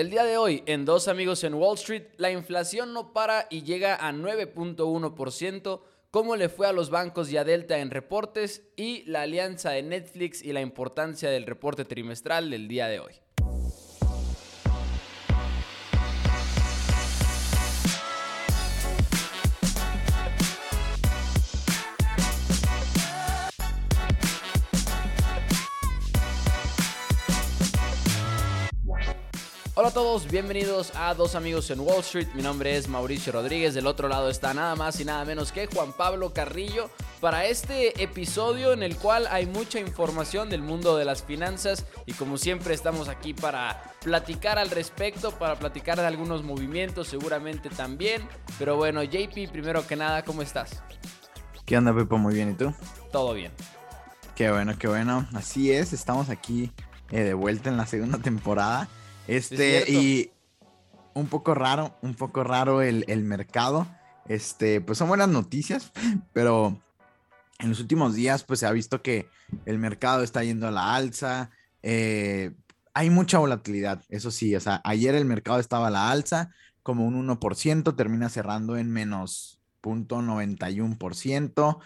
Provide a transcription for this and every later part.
El día de hoy, en Dos Amigos en Wall Street, la inflación no para y llega a 9.1%. ¿Cómo le fue a los bancos y a Delta en reportes? Y la alianza de Netflix y la importancia del reporte trimestral del día de hoy. Hola a todos, bienvenidos a Dos Amigos en Wall Street. Mi nombre es Mauricio Rodríguez. Del otro lado está nada más y nada menos que Juan Pablo Carrillo para este episodio en el cual hay mucha información del mundo de las finanzas y como siempre estamos aquí para platicar al respecto, para platicar de algunos movimientos seguramente también. Pero bueno, JP, primero que nada, ¿cómo estás? ¿Qué onda, Pepo? Muy bien, ¿y tú? Todo bien. Qué bueno, qué bueno. Así es, estamos aquí eh, de vuelta en la segunda temporada. Este, y un poco raro, un poco raro el, mercado. Este, pues son buenas noticias, pero en los últimos días, pues se ha visto que el mercado está yendo a la alza. Eh, hay mucha volatilidad, eso sí. O sea, ayer el mercado estaba a la alza, como un 1%, termina cerrando en menos 0.91%.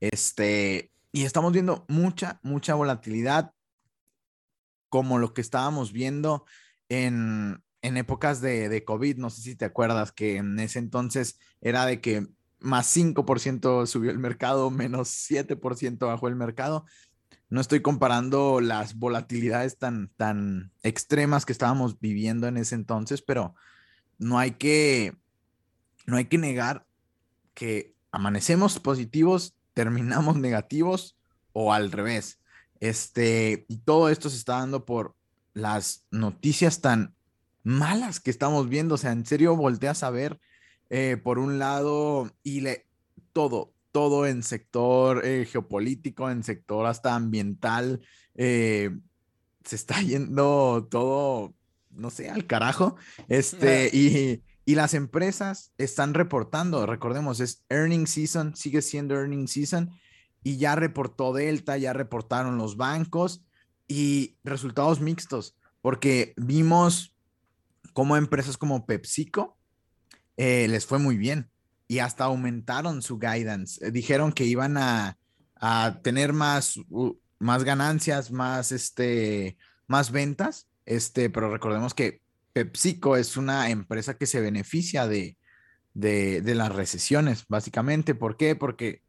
Este, y estamos viendo mucha, mucha volatilidad, como lo que estábamos viendo en, épocas de, COVID, no sé si te acuerdas que en ese entonces era de que más 5% subió el mercado, menos 7% bajó el mercado. No estoy comparando las volatilidades tan, tan extremas que estábamos viviendo en ese entonces, pero no hay que, no hay que negar que amanecemos positivos, terminamos negativos o al revés. Este, y todo esto se está dando por las noticias tan malas que estamos viendo. O sea, en serio, volteas a ver eh, por un lado y le, todo, todo en sector eh, geopolítico, en sector hasta ambiental, eh, se está yendo todo, no sé, al carajo. Este, y, y las empresas están reportando, recordemos, es earning season, sigue siendo earning season, y ya reportó Delta, ya reportaron los bancos y resultados mixtos, porque vimos cómo empresas como PepsiCo eh, les fue muy bien y hasta aumentaron su guidance. Dijeron que iban a, tener más, más ganancias, más, este, más ventas, este, pero recordemos que PepsiCo es una empresa que se beneficia de, de, de las recesiones, básicamente. ¿Por qué? Porque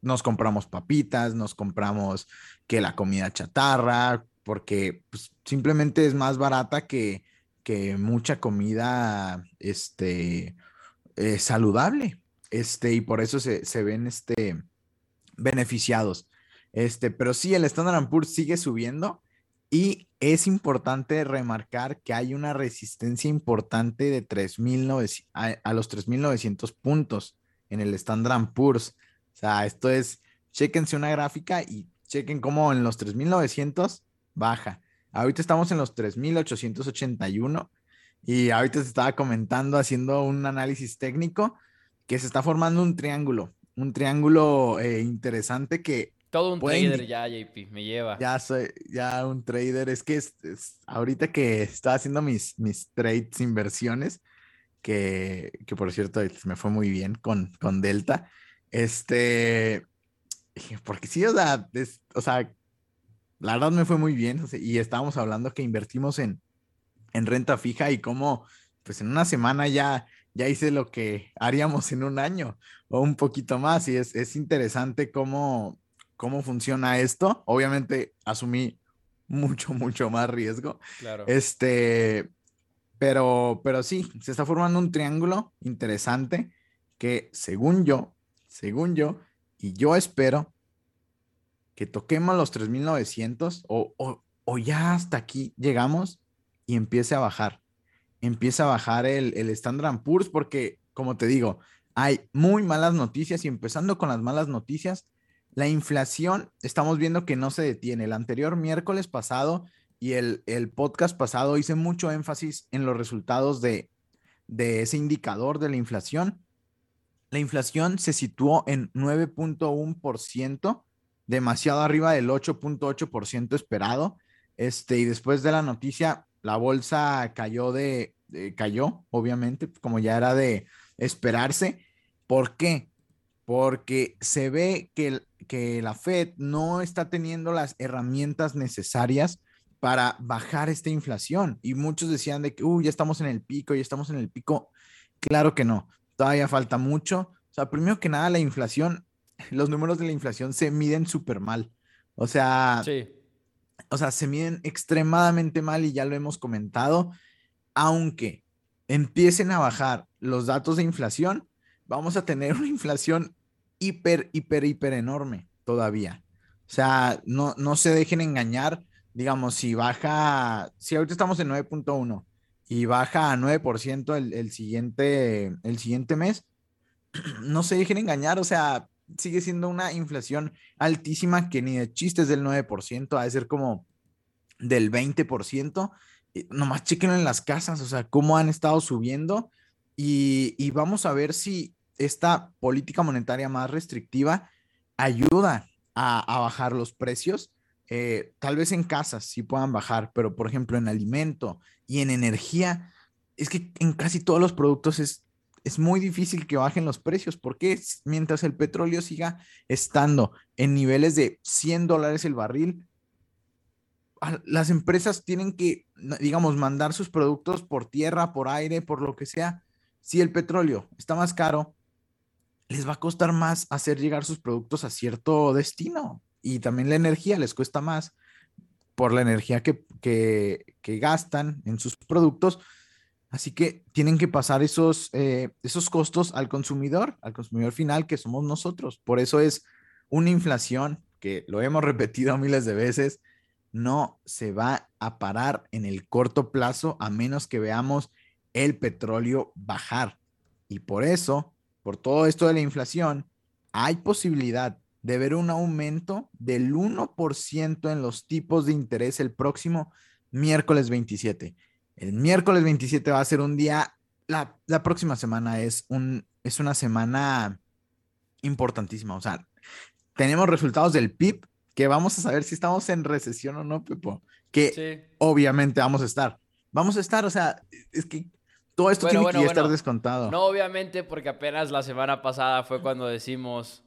nos compramos papitas, nos compramos que la comida chatarra, porque pues, simplemente es más barata que, que mucha comida este, eh, saludable. Este, y por eso se, se, ven este, beneficiados. Este, pero sí, el Standard Poor's sigue subiendo y es importante remarcar que hay una resistencia importante de 3.900 a, a los 3.900 puntos en el Standard Poor's. O sea, esto es, chequense una gráfica y chequen cómo en los 3900 baja. Ahorita estamos en los 3881 y ahorita se estaba comentando, haciendo un análisis técnico, que se está formando un triángulo, un triángulo eh, interesante que... Todo un trader ya, JP, me lleva. Ya soy, ya un trader. Es que es, ahorita que estaba haciendo mis, mis trades, inversiones, que, que por cierto me fue muy bien con, con Delta. Este, porque sí, o sea, o sea, la verdad me fue muy bien y estábamos hablando que invertimos en, en renta fija y cómo, pues en una semana ya, ya hice lo que haríamos en un año o un poquito más y es, es interesante cómo, cómo funciona esto. Obviamente asumí mucho, mucho más riesgo. Claro. Este, pero, pero sí, se está formando un triángulo interesante que según yo según yo, y yo espero que toquemos los 3900 o, o, o ya hasta aquí llegamos y empiece a bajar. Empieza a bajar el, el Standard Poor's porque, como te digo, hay muy malas noticias y empezando con las malas noticias, la inflación, estamos viendo que no se detiene. El anterior miércoles pasado y el, el podcast pasado hice mucho énfasis en los resultados de, de ese indicador de la inflación la inflación se situó en 9.1%, demasiado arriba del 8.8% esperado. Este, y después de la noticia, la bolsa cayó de, cayó, obviamente, como ya era de esperarse. ¿Por qué? Porque se ve que, que la Fed no está teniendo las herramientas necesarias para bajar esta inflación. Y muchos decían de que, ya estamos en el pico, ya estamos en el pico. Claro que no, todavía falta mucho. O sea, primero que nada, la inflación, los números de la inflación se miden súper mal. O sea, sí o sea, se miden extremadamente mal y ya lo hemos comentado, aunque empiecen a bajar los datos de inflación, vamos a tener una inflación hiper, hiper, hiper enorme todavía. O sea, no, no se dejen engañar, digamos, si baja, si ahorita estamos en 9.1 y baja a 9% el, el, siguiente, el siguiente mes, no se dejen engañar, o sea, sigue siendo una inflación altísima que ni de chistes del 9%, ha de ser como del 20%. nomás chequenlo en las casas, o sea, cómo han estado subiendo y, vamos a ver si esta política monetaria más restrictiva ayuda a, bajar los precios. Eh, tal vez en casas sí puedan bajar, pero por ejemplo en alimento y en energía, es que en casi todos los productos es es muy difícil que bajen los precios porque mientras el petróleo siga estando en niveles de 100 dólares el barril, las empresas tienen que, digamos, mandar sus productos por tierra, por aire, por lo que sea. Si el petróleo está más caro, les va a costar más hacer llegar sus productos a cierto destino. Y también la energía les cuesta más por la energía que, que, gastan en sus productos Así que tienen que pasar esos, eh, esos costos al consumidor, al consumidor final que somos nosotros. Por eso es una inflación que lo hemos repetido miles de veces, no se va a parar en el corto plazo a menos que veamos el petróleo bajar. Y por eso, por todo esto de la inflación, hay posibilidad de ver un aumento del 1% en los tipos de interés el próximo miércoles 27. El miércoles 27 va a ser un día, la, próxima semana es, un, es una semana importantísima. O sea, tenemos resultados del PIB que vamos a saber si estamos en recesión o no, Pepo. Que obviamente vamos a estar. Vamos a estar, o sea, es que todo esto tiene que estar descontado. No, obviamente, porque apenas la semana pasada fue cuando decimos,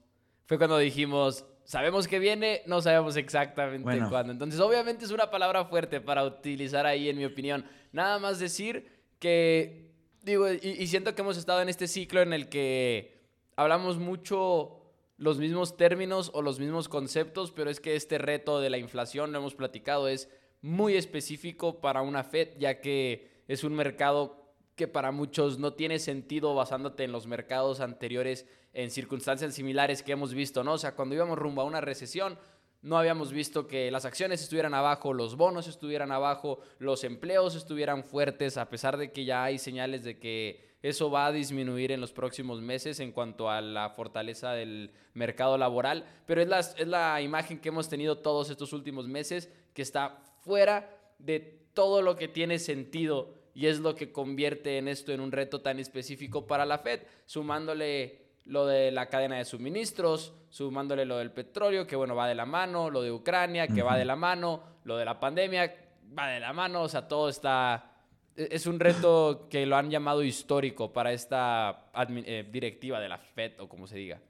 fue cuando dijimos, sabemos que viene, no sabemos exactamente cuándo. Entonces, obviamente es una palabra fuerte para utilizar ahí, en mi opinión. Nada más decir que, digo, y, siento que hemos estado en este ciclo en el que hablamos mucho los mismos términos o los mismos conceptos, pero es que este reto de la inflación, lo hemos platicado, es muy específico para una Fed, ya que es un mercado que para muchos no tiene sentido basándote en los mercados anteriores en circunstancias similares que hemos visto, ¿no? O sea, cuando íbamos rumbo a una recesión, no habíamos visto que las acciones estuvieran abajo, los bonos estuvieran abajo, los empleos estuvieran fuertes, a pesar de que ya hay señales de que eso va a disminuir en los próximos meses en cuanto a la fortaleza del mercado laboral, pero es la, es la imagen que hemos tenido todos estos últimos meses, que está fuera de todo lo que tiene sentido y es lo que convierte en esto en un reto tan específico para la Fed, sumándole lo de la cadena de suministros, sumándole lo del petróleo, que bueno, va de la mano, lo de Ucrania, que va de la mano, lo de la pandemia, va de la mano, o sea, todo está... E, es un reto que lo han llamado histórico para esta eh, directiva de la FED o como se diga.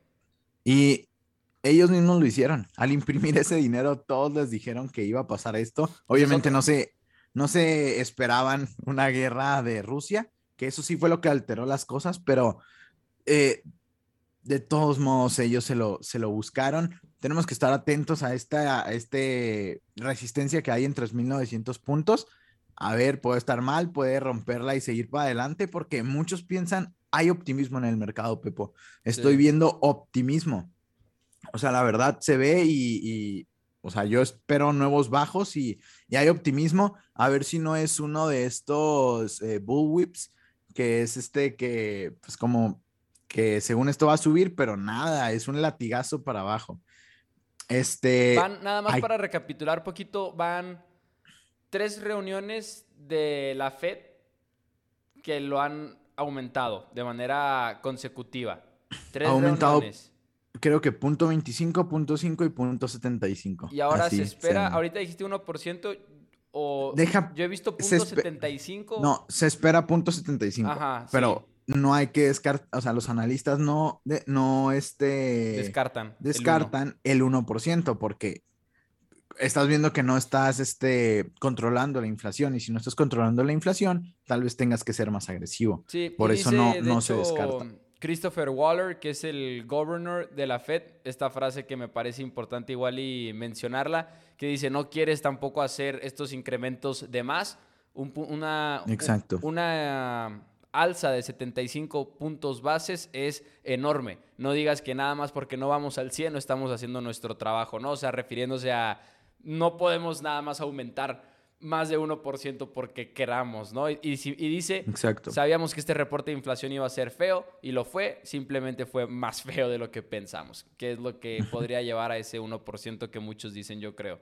Y ellos mismos lo hicieron. Al imprimir ese dinero, todos les dijeron que iba a pasar esto. Obviamente no se, no se esperaban una guerra de Rusia, que eso sí fue lo que alteró las cosas, pero eh, de todos modos ellos se lo, se lo buscaron. Tenemos que estar atentos a esta a este resistencia que hay en 3.900 puntos. A ver, puede estar mal, puede romperla y seguir para adelante, porque muchos piensan, hay optimismo en el mercado, Pepo. Estoy viendo optimismo. O sea, la verdad se ve y, o sea, yo espero nuevos bajos y, hay optimismo. A ver si no es uno de estos eh, bullwhips, que es este que, pues como que según esto va a subir, pero nada, es un latigazo para abajo. Este. Van, nada más para recapitular poquito, van tres reuniones de la Fed que lo han aumentado de manera consecutiva. Tres aumentado, reuniones. Creo que punto 25, punto 5 y punto 75. Y ahora se espera, ahorita dijiste 1%, O Deja- yo he visto punto espe- 75. No, se espera punto 75. Ajá, pero no hay que descartar, o sea, los analistas no, de- no este, descartan. el descartan el 1%, porque estás viendo que no estás este, controlando la inflación y si no estás controlando la inflación, tal vez tengas que ser más agresivo. Sí, Por eso dice, no- no se descarta. Christopher Waller, que es el governor de la Fed, esta frase que me parece importante igual y mencionarla, que dice, no quieres tampoco hacer estos incrementos de más, un una, un- Exacto. una alza de 75 puntos bases es enorme. No digas que nada más porque no vamos al 100 no estamos haciendo nuestro trabajo, ¿no? O sea, refiriéndose a no podemos nada más aumentar más de 1% porque queramos, ¿no? Y, y si- y dice, Exacto. sabíamos que este reporte de inflación iba a ser feo y lo fue, simplemente fue más feo de lo que pensamos, que es lo que podría llevar a ese 1% que muchos dicen, yo creo.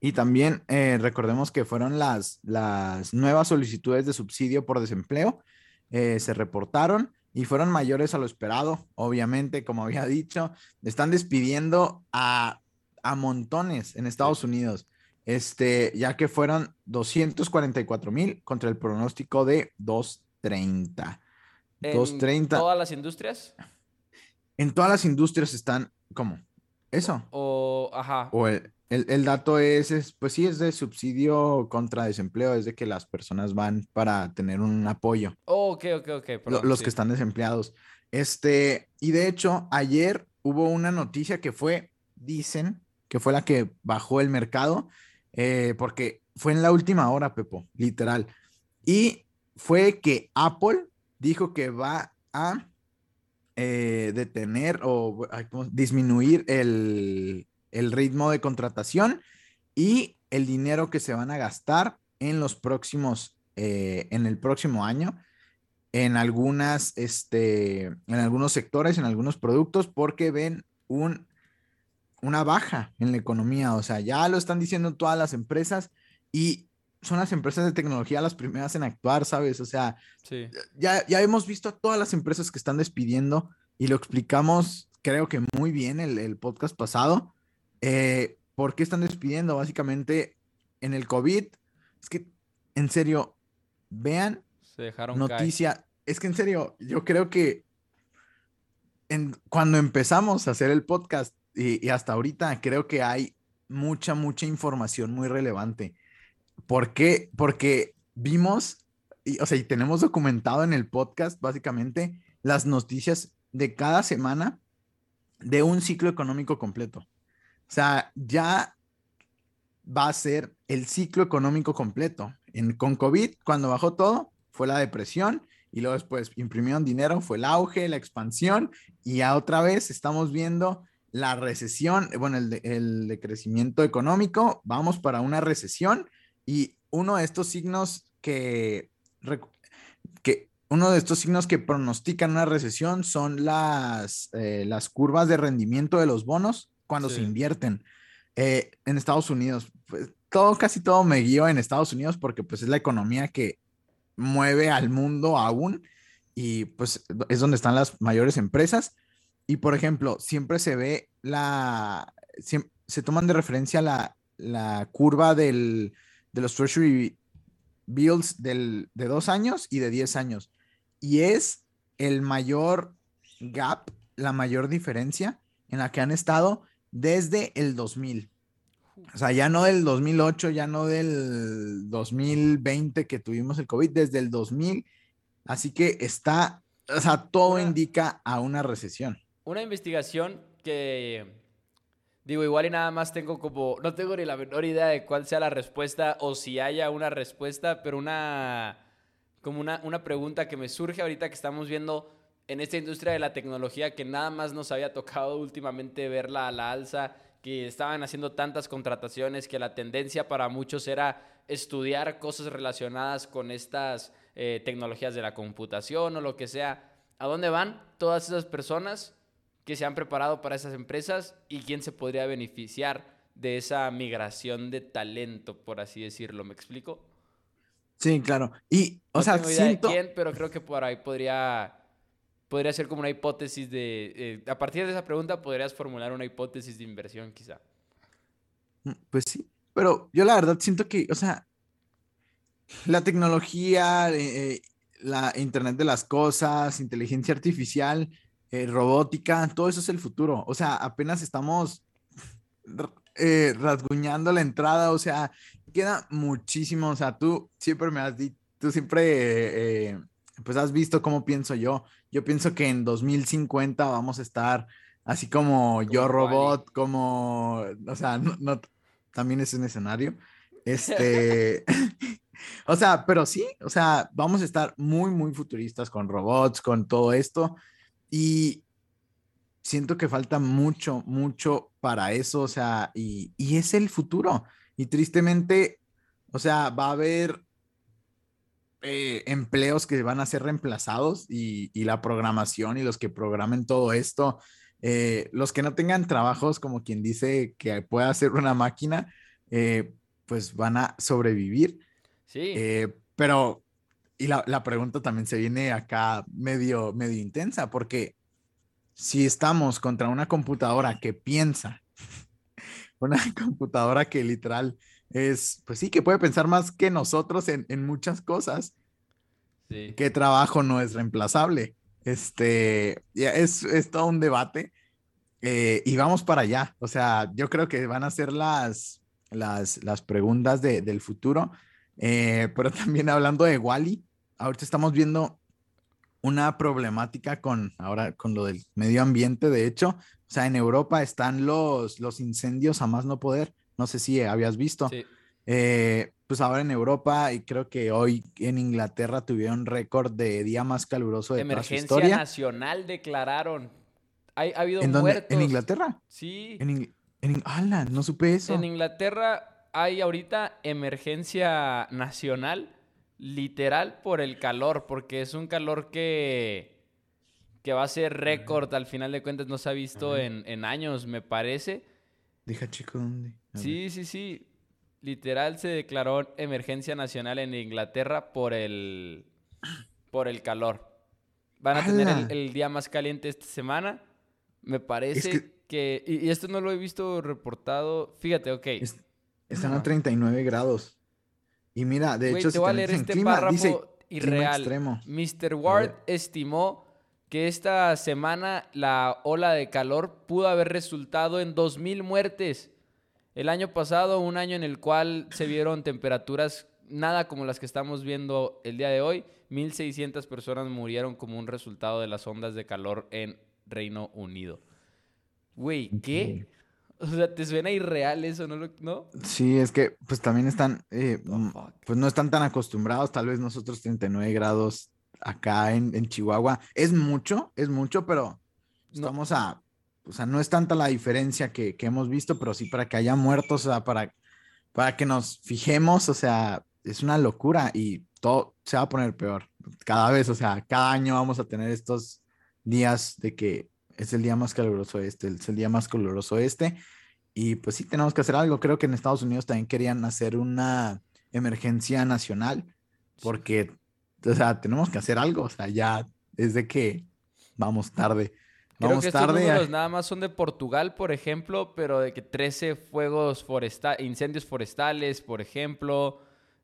Y también eh, recordemos que fueron las, las nuevas solicitudes de subsidio por desempleo, eh, se reportaron y fueron mayores a lo esperado, obviamente, como había dicho, están despidiendo a, a montones en Estados Unidos, este, ya que fueron 244 mil contra el pronóstico de 230. ¿En 230. todas las industrias? En todas las industrias están, ¿cómo? Eso. O, ajá, O el, el- el dato es, es, pues sí, es de subsidio contra desempleo, es de que las personas van para tener un apoyo, Oh, ok, ok, ok. perdón, los sí. que están desempleados. Este, y de hecho, ayer hubo una noticia que fue, dicen, que fue la que bajó el mercado, eh, porque fue en la última hora, Pepo, literal. Y fue que Apple dijo que va a eh, detener o disminuir el, el ritmo de contratación y el dinero que se van a gastar en los próximos, eh, en el próximo año, en algunas, este, en algunos sectores, en algunos productos, porque ven un, una baja en la economía. O sea, ya lo están diciendo todas las empresas y son las empresas de tecnología las primeras en actuar, ¿sabes? O sea, Sí. ya, ya hemos visto a todas las empresas que están despidiendo y lo explicamos, creo que muy bien el, el podcast pasado. Eh, ¿Por qué están despidiendo? Básicamente, en el COVID, es que, en serio, vean Se dejaron caer. noticia. Es que, en serio, yo creo que en, cuando empezamos a hacer el podcast y, y hasta ahorita, creo que hay mucha, mucha información muy relevante. ¿Por qué? Porque vimos, y, o sea, y tenemos documentado en el podcast básicamente las noticias de cada semana de un ciclo económico completo. O sea, ya va a ser el ciclo económico completo. Con COVID, cuando bajó todo, fue la depresión y luego después imprimieron dinero, fue el auge, la expansión y ya otra vez estamos viendo la recesión, bueno, el, de- el decrecimiento económico, vamos para una recesión y uno de estos signos que uno de estos signos que pronostican una recesión son las, eh, las curvas de rendimiento de los bonos cuando se Sí. invierten eh, en Estados Unidos. Pues, todo, casi todo me guío en Estados Unidos porque pues es la economía que mueve al mundo aún y pues es donde están las mayores empresas. Y por ejemplo, siempre se ve la, siem- se toman de referencia la, la curva del, de los Treasury Bills del, de dos años y de 10 años. Y es el mayor gap, la mayor diferencia en la que han estado desde el 2000. O sea, ya no del 2008, ya no del 2020 que tuvimos el COVID, desde el 2000. Así que está, o sea, todo Una- indica a una recesión. Una investigación que, digo, igual y nada más tengo como, no tengo ni la menor idea de cuál sea la respuesta o si haya una respuesta, pero una, como una, una pregunta que me surge ahorita que estamos viendo en esta industria de la tecnología que nada más nos había tocado últimamente verla a la alza, que estaban haciendo tantas contrataciones, que la tendencia para muchos era estudiar cosas relacionadas con estas eh, tecnologías de la computación o lo que sea. ¿A dónde van todas esas personas que se han preparado para esas empresas y quién se podría beneficiar de esa migración de talento, por así decirlo? ¿Me explico? Sí, claro. Y, o no sea, tengo idea siento, de quién, pero creo que por ahí podría, podría ser como una hipótesis de... eh, a partir de esa pregunta podrías formular una hipótesis de inversión quizá. Mm, Pues sí, pero yo la verdad siento que, o sea, la tecnología, eh, eh, la Internet de las cosas, inteligencia artificial, robótica, todo eso es el futuro. O sea, apenas estamos rasguñando la entrada, o sea, queda muchísimo. O sea, tú siempre me has dicho, tú siempre, pues has visto cómo pienso yo. Yo pienso que en 2050 vamos a estar así como, yo robot, como, o sea, no, también es un escenario. Este, o sea, pero sí, o sea, vamos a estar muy, muy futuristas con robots, con todo esto. Y siento que falta mucho, mucho para eso, o sea, y, y es el futuro. Y tristemente, o sea, va a haber eh, empleos que van a ser reemplazados y, y, la programación y los que programen todo esto eh, los que no tengan trabajos, como quien dice que pueda hacer una máquina, eh, pues van a sobrevivir. Sí. Pero, y la, la, pregunta también se viene acá medio, medio intensa, porque si estamos contra una computadora que piensa, una computadora que literal es, pues sí, que puede pensar más que nosotros en, en muchas cosas, sí. ¿qué trabajo no es reemplazable? Este, ya es, es todo un debate eh, y vamos para allá. O sea, yo creo que van a ser las, las, las preguntas de, del futuro. Eh, pero también hablando de Wally, ahorita estamos viendo una problemática con ahora con lo del medio ambiente. De hecho, o sea, en Europa están los, los incendios a más no poder. No sé si habías visto. Sí. Eh, pues ahora en Europa y creo que hoy en Inglaterra tuvieron récord de día más caluroso de Emergencia toda su historia. nacional declararon. Hay, ha habido ¿En muertos. ¿En Inglaterra? Sí. En, in. No supe eso. En Inglaterra hay ahorita emergencia nacional, literal, por el calor, porque es un calor que, que va a ser récord. Al final de cuentas no se ha visto en, en años, me parece. Deja chico dónde. Sí, sí, sí literal se declaró emergencia nacional en Inglaterra por el, por el calor. Van a tener el, el, día más caliente esta semana. Me parece es que, que y, y, esto no lo he visto reportado. Fíjate, ok. Es, están a 39 grados. Y mira, de Wey, hecho, te si voy a leer este clima, párrafo dice irreal. Mr. Ward estimó que esta semana la ola de calor pudo haber resultado en 2.000 muertes. El año pasado, un año en el cual se vieron temperaturas nada como las que estamos viendo el día de hoy, 1.600 personas murieron como un resultado de las ondas de calor en Reino Unido. Güey, ¿qué? O sea, ¿te suena irreal eso, no? ¿No? Sí, es que pues también están, eh, oh, pues no están tan acostumbrados, tal vez nosotros 39 grados acá en, en Chihuahua. Es mucho, es mucho, pero estamos no. a o sea, no es tanta la diferencia que, que, hemos visto, pero sí para que haya muertos, o sea, para, para que nos fijemos, o sea, es una locura y todo se va a poner peor cada vez, o sea, cada año vamos a tener estos días de que es el día más caluroso este, es el día más caluroso este, y pues sí tenemos que hacer algo. Creo que en Estados Unidos también querían hacer una emergencia nacional, porque, o sea, tenemos que hacer algo, o sea, ya desde que vamos tarde. Creo Vamos que estos tarde. números nada más son de Portugal, por ejemplo, pero de que 13 fuegos forestales, incendios forestales, por ejemplo.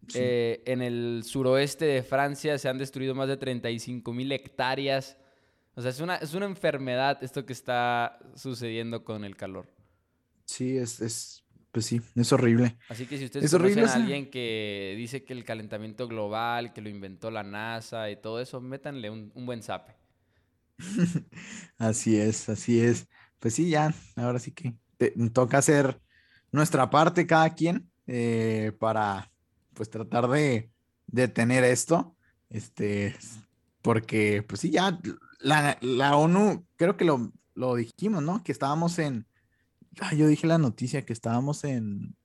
Sí. Eh, en el suroeste de Francia se han destruido más de 35 mil hectáreas. O sea, es una, es una enfermedad esto que está sucediendo con el calor. Sí, es, es pues sí, es horrible. Así que si ustedes es conocen horrible, a alguien que dice que el calentamiento global, que lo inventó la NASA y todo eso, métanle un, un buen zape. así es, así es. Pues sí, ya, ahora sí que te, toca hacer nuestra parte cada quien eh, para pues tratar de detener esto. Este, porque pues sí, ya la, la ONU, creo que lo, lo, dijimos, ¿no? Que estábamos en, yo dije la noticia que estábamos en,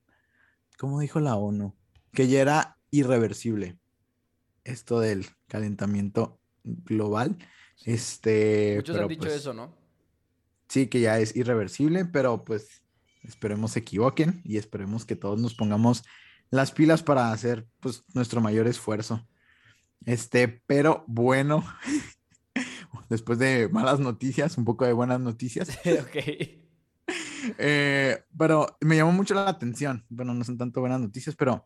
¿cómo dijo la ONU? Que ya era irreversible esto del calentamiento global. Este, Muchos pero, han dicho pues, eso, ¿no? Sí, que ya es irreversible, pero pues esperemos se equivoquen y esperemos que todos nos pongamos las pilas para hacer pues nuestro mayor esfuerzo. Este, pero bueno, después de malas noticias, un poco de buenas noticias. ok. Eh, pero me llamó mucho la atención. Bueno, no son tanto buenas noticias, pero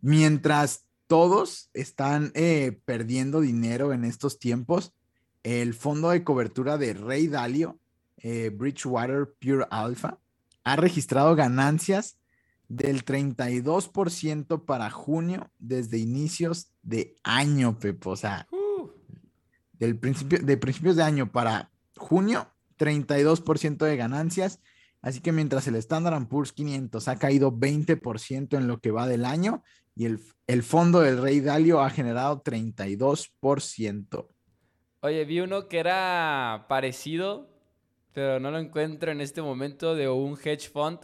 mientras todos están eh, perdiendo dinero en estos tiempos, el fondo de cobertura de Rey Dalio, eh, Bridgewater Pure Alpha, ha registrado ganancias del 32% para junio desde inicios de año, Pepo. O sea, uh. del principio, de principios de año para junio, 32% de ganancias. Así que mientras el Standard Poor's 500 ha caído 20% en lo que va del año y el, el fondo del Rey Dalio ha generado 32%. Oye, vi uno que era parecido, pero no lo encuentro en este momento, de un hedge fund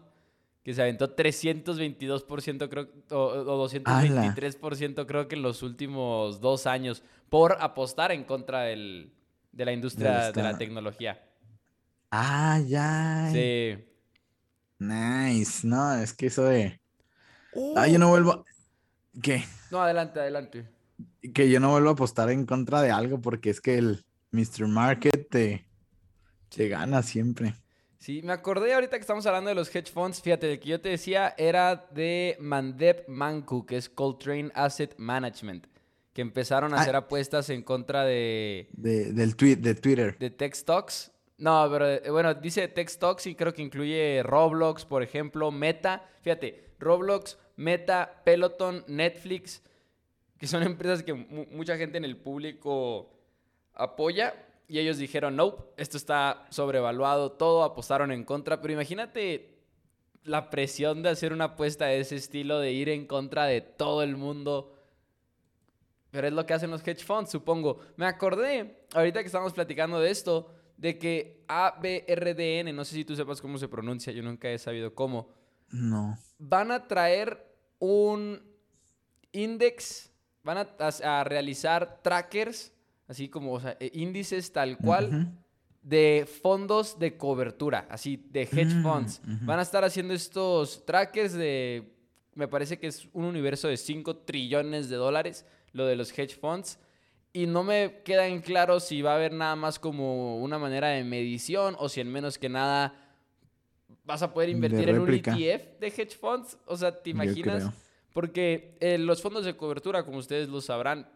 que se aventó 322% creo, o, 223% creo que en los últimos dos años por apostar en contra del, de la industria de la tecnología. Ah, ya. Sí. Nice. No, es que eso de... Ah, yo no vuelvo... ¿Qué? No, adelante, adelante. Que yo no vuelvo a apostar en contra de algo porque es que el Mr. Market te, te gana siempre. Sí, me acordé ahorita que estamos hablando de los hedge funds. Fíjate, el que yo te decía era de Mandep Manku, que es Coltrane Asset Management, que empezaron a ah. hacer apuestas en contra de... del tweet, de Twitter. De Tech Stocks. No, pero eh, bueno, dice Tech Stocks y creo que incluye Roblox, por ejemplo, Meta. Fíjate, Roblox, Meta, Peloton, Netflix, que son empresas que mucha gente en el público apoya y ellos dijeron, no, esto está sobrevaluado, todo apostaron en contra, pero imagínate la presión de hacer una apuesta de ese estilo, de ir en contra de todo el mundo. Pero es lo que hacen los hedge funds, supongo. Me acordé, ahorita que estamos platicando de esto, de que ABRDN, no sé si tú sepas cómo se pronuncia, yo nunca he sabido cómo. No. Van a traer un index, van a, a realizar trackers así como, o sea, eh, índices tal cual de fondos de cobertura, así de hedge mm, funds. Van a estar haciendo estos trackers de, me parece que es un universo de 5 trillones de dólares, lo de los hedge funds. Y no me queda en claro si va a haber nada más como una manera de medición o si en menos que nada vas a poder invertir en un ETF de hedge funds. O sea, ¿te imaginas? Porque eh, los fondos de cobertura, como ustedes lo sabrán,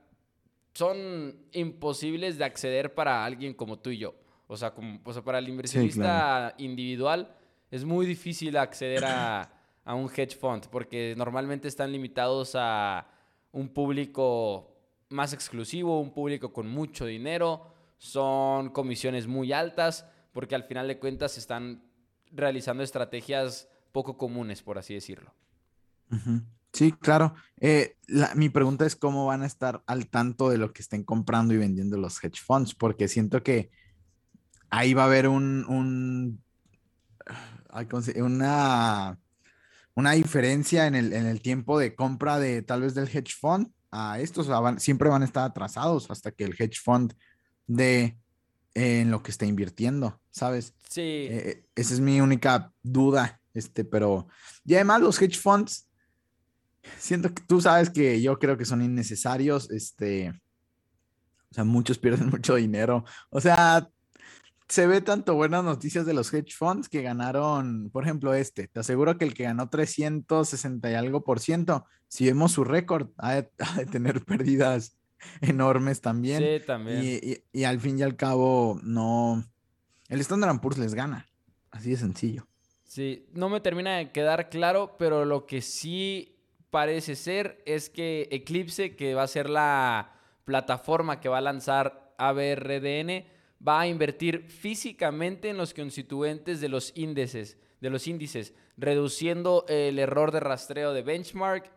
son imposibles de acceder para alguien como tú y yo. O sea, como, para el inversionista individual es muy difícil acceder a, a, un hedge fund porque normalmente están limitados a un público más exclusivo, un público con mucho dinero, son comisiones muy altas porque al final de cuentas están realizando estrategias poco comunes, por así decirlo. Sí, claro. Eh, mi pregunta es cómo van a estar al tanto de lo que estén comprando y vendiendo los hedge funds, porque siento que ahí va a haber un, un una, una diferencia en el, en el, tiempo de compra de tal vez del hedge fund a estos. siempre van a estar atrasados hasta que el hedge fund de en lo que está invirtiendo, ¿sabes? Sí. Eh, esa es mi única duda, este, pero y además los hedge funds siento que tú sabes que yo creo que son innecesarios, este, o sea, muchos pierden mucho dinero, o sea, se ve tanto buenas noticias de los hedge funds que ganaron, por ejemplo, este, te aseguro que el que ganó 360 y algo por ciento, si vemos su récord, ha de, tener pérdidas enormes también. Sí, también. Y, y, al fin y al cabo, no, el Standard Poor's les gana, así de sencillo. Sí, no me termina de quedar claro, pero lo que sí parece ser es que Eclipse, que va a ser la plataforma que va a lanzar ABRDN, va a invertir físicamente en los constituentes de los índices, de los índices, reduciendo el error de rastreo de benchmark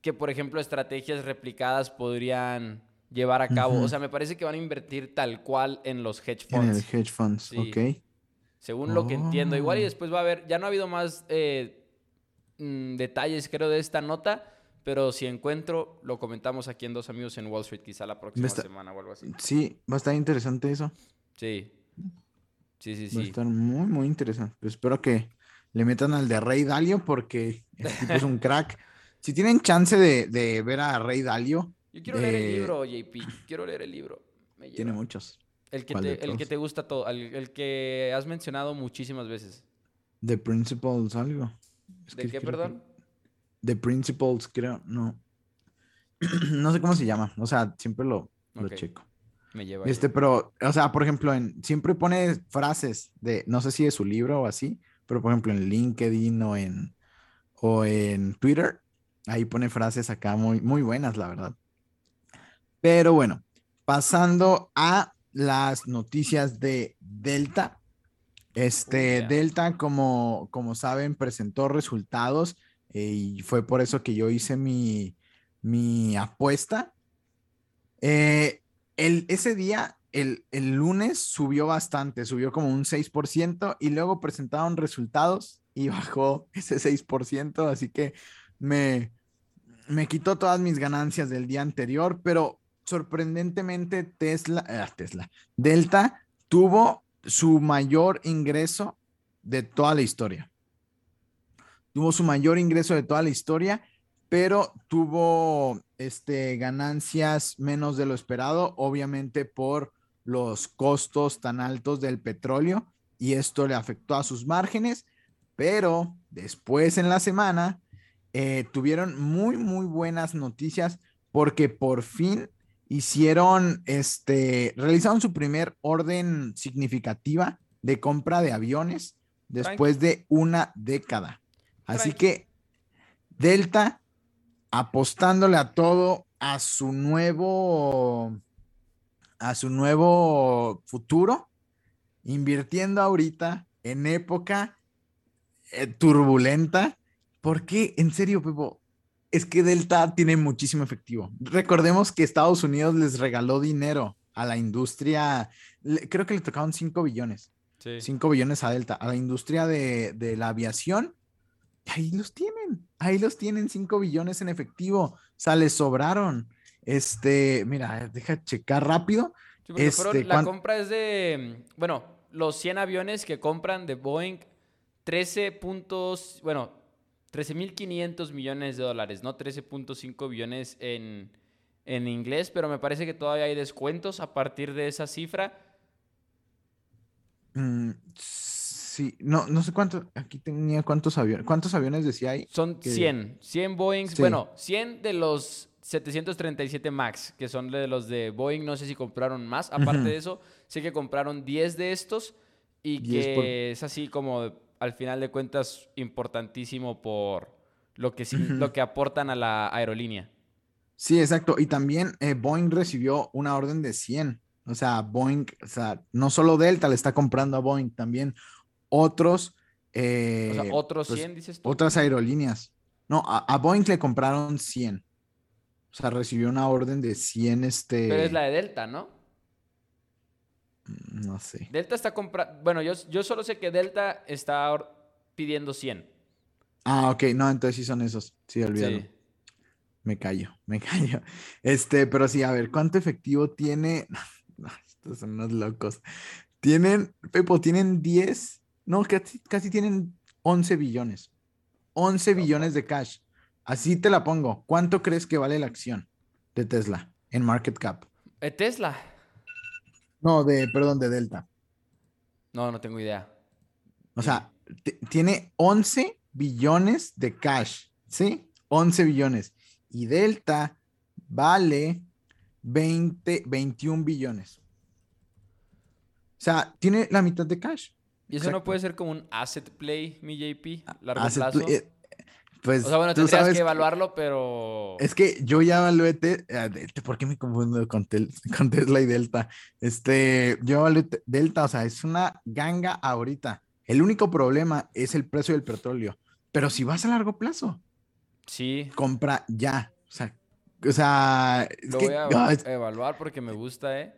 que, por ejemplo, estrategias replicadas podrían llevar a cabo. O sea, me parece que van a invertir tal cual en los hedge funds. En el hedge funds, ok. Según lo que entiendo. Igual y oh. después va a haber, ya no ha habido más eh, Mm, detalles, creo, de esta nota. Pero si encuentro, lo comentamos aquí en Dos Amigos en Wall Street, quizá la próxima semana o algo así. Sí, va a estar interesante eso. Sí. Sí, sí, sí. Va a estar muy, muy interesante. Pues espero que le metan al de Rey Dalio porque es un crack. Si tienen chance de, ver a Rey Dalio. Yo quiero leer el libro, JP. Quiero leer el libro. tiene muchos. El que, te, el que te gusta todo. El, el, que has mencionado muchísimas veces. The Principles, algo. ¿De qué, perdón? The Principles, creo, no. no sé cómo se llama. O sea, siempre lo, lo checo. Me lleva. Este, pero, o sea, por ejemplo, en, siempre pone frases de, no sé si de su libro o así, pero por ejemplo en LinkedIn o en, o en Twitter, ahí pone frases acá muy, muy buenas, la verdad. Pero bueno, pasando a las noticias de Delta. Este, Delta, como, como saben, presentó resultados eh, y fue por eso que yo hice mi, mi apuesta. Eh, el, ese día, el, el, lunes, subió bastante, subió como un 6% y luego presentaron resultados y bajó ese 6%, así que me, me quitó todas mis ganancias del día anterior, pero sorprendentemente Tesla, eh, Tesla, Delta tuvo su mayor ingreso de toda la historia. Tuvo su mayor ingreso de toda la historia, pero tuvo este, ganancias menos de lo esperado, obviamente por los costos tan altos del petróleo y esto le afectó a sus márgenes, pero después en la semana eh, tuvieron muy, muy buenas noticias porque por fin hicieron, este, realizaron su primer orden significativa de compra de aviones después de una década. Así que Delta apostándole a todo a su nuevo a su nuevo futuro, invirtiendo ahorita en época eh, turbulenta. porque En serio, Pepo, es que Delta tiene muchísimo efectivo. Recordemos que Estados Unidos les regaló dinero a la industria, creo que le tocaron 5 billones. 5 billones a Delta, a la industria de, de, la aviación. Ahí los tienen, ahí los tienen 5 billones en efectivo. O sea, les sobraron. Este, mira, deja checar rápido. este, la compra es de, bueno, los 100 aviones que compran de Boeing, 13 puntos, bueno, 13.500 millones de dólares, no 13.5 billones en, en inglés, pero me parece que todavía hay descuentos a partir de esa cifra. Mm, sí, no, no sé cuántos, aquí tenía cuántos aviones, ¿cuántos aviones decía ahí? Son 100, 100 Boeing, bueno, 100 de los 737 MAX, que son de los de Boeing, no sé si compraron más, aparte de eso, sé que compraron 10 de estos y que es así como al final de cuentas importantísimo por lo que, lo que aportan a la aerolínea. Sí, exacto. Y también eh, Boeing recibió una orden de 100. O sea, Boeing, o sea, no solo Delta le está comprando a Boeing, también otros. Eh, o sea, otros 100, pues, dices tú. Otras aerolíneas. No, a, Boeing le compraron 100. O sea, recibió una orden de 100. Este... Pero es la de Delta, ¿no? No sé. Delta está comprando. Bueno, yo, yo solo sé que Delta está pidiendo 100. Ah, ok. No, entonces sí son esos. Sí, olvídalo. Me callo, me callo. Este, pero sí, a ver, ¿cuánto efectivo tiene? estos son unos locos. Tienen, Pepo, tienen 10, no, casi, casi tienen 11 billones. 11 billones de cash. Así te la pongo. ¿Cuánto crees que vale la acción de Tesla en market cap? ¿De Tesla? No, de, perdón, de Delta. No, no tengo idea. O sea, tiene 11 billones de cash, ¿sí? 11 billones. Y Delta vale 20, 21 billones. O sea, tiene la mitad de cash. ¿Y eso no puede ser como un asset play, mi JP? Largo plazo. Eh, pues, o sea, bueno, tendrías que evaluarlo, pero. Es que yo ya evalué. Eh, ¿Por qué me confundo con, Tesla y Delta? Este, yo evalué Delta, o sea, es una ganga ahorita. El único problema es el precio del petróleo. Pero si vas a largo plazo, sí. compra ya. O sea, o sea Lo voy a evaluar porque me gusta, ¿eh?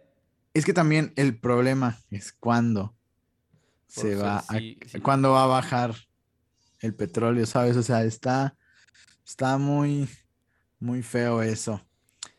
Es que también el problema es cuándo se va a, cuándo va a bajar el petróleo, ¿sabes? O sea, está, está muy, muy feo eso.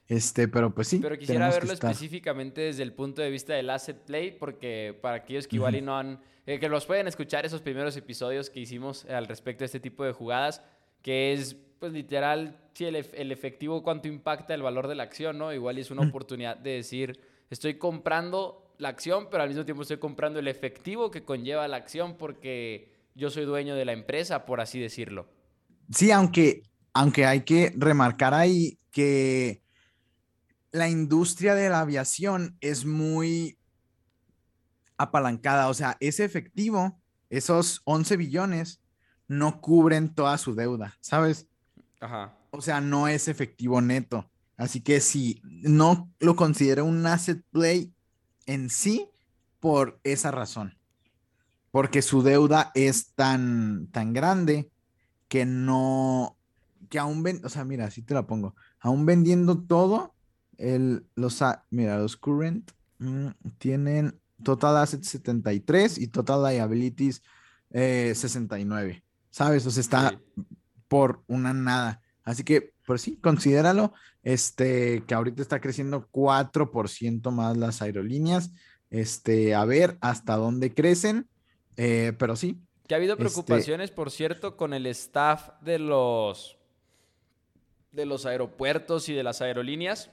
Este, pero pues sí. Pero quisiera verlo específicamente desde el punto de vista del asset play, porque para aquellos que igual y no han, eh, que los pueden escuchar esos primeros episodios que hicimos al respecto de este tipo de jugadas, que es pues literal, sí, el, el efectivo cuánto impacta el valor de la acción, ¿no? Igual y es una oportunidad de decir, estoy comprando la acción, pero al mismo tiempo estoy comprando el efectivo que conlleva la acción porque yo soy dueño de la empresa, por así decirlo. Sí, aunque, aunque hay que remarcar ahí que la industria de la aviación es muy apalancada, o sea, ese efectivo, esos 11 billones, no cubren toda su deuda, ¿sabes? Ajá. O sea, no es efectivo neto. Así que si no lo considero un asset play en sí por esa razón. Porque su deuda es tan, tan grande que no, que aún ven, o sea, mira, así te la pongo, aún vendiendo todo, el, los, mira, los current mm, tienen total assets 73 y total liabilities 69, eh, ¿sabes? O sea, está por una nada. Así que, pues sí, considéralo, este, que ahorita está creciendo 4% más las aerolíneas, este, a ver hasta dónde crecen, eh, pero sí. Que ha habido este preocupaciones, por cierto, con el staff de los, de los aeropuertos y de las aerolíneas,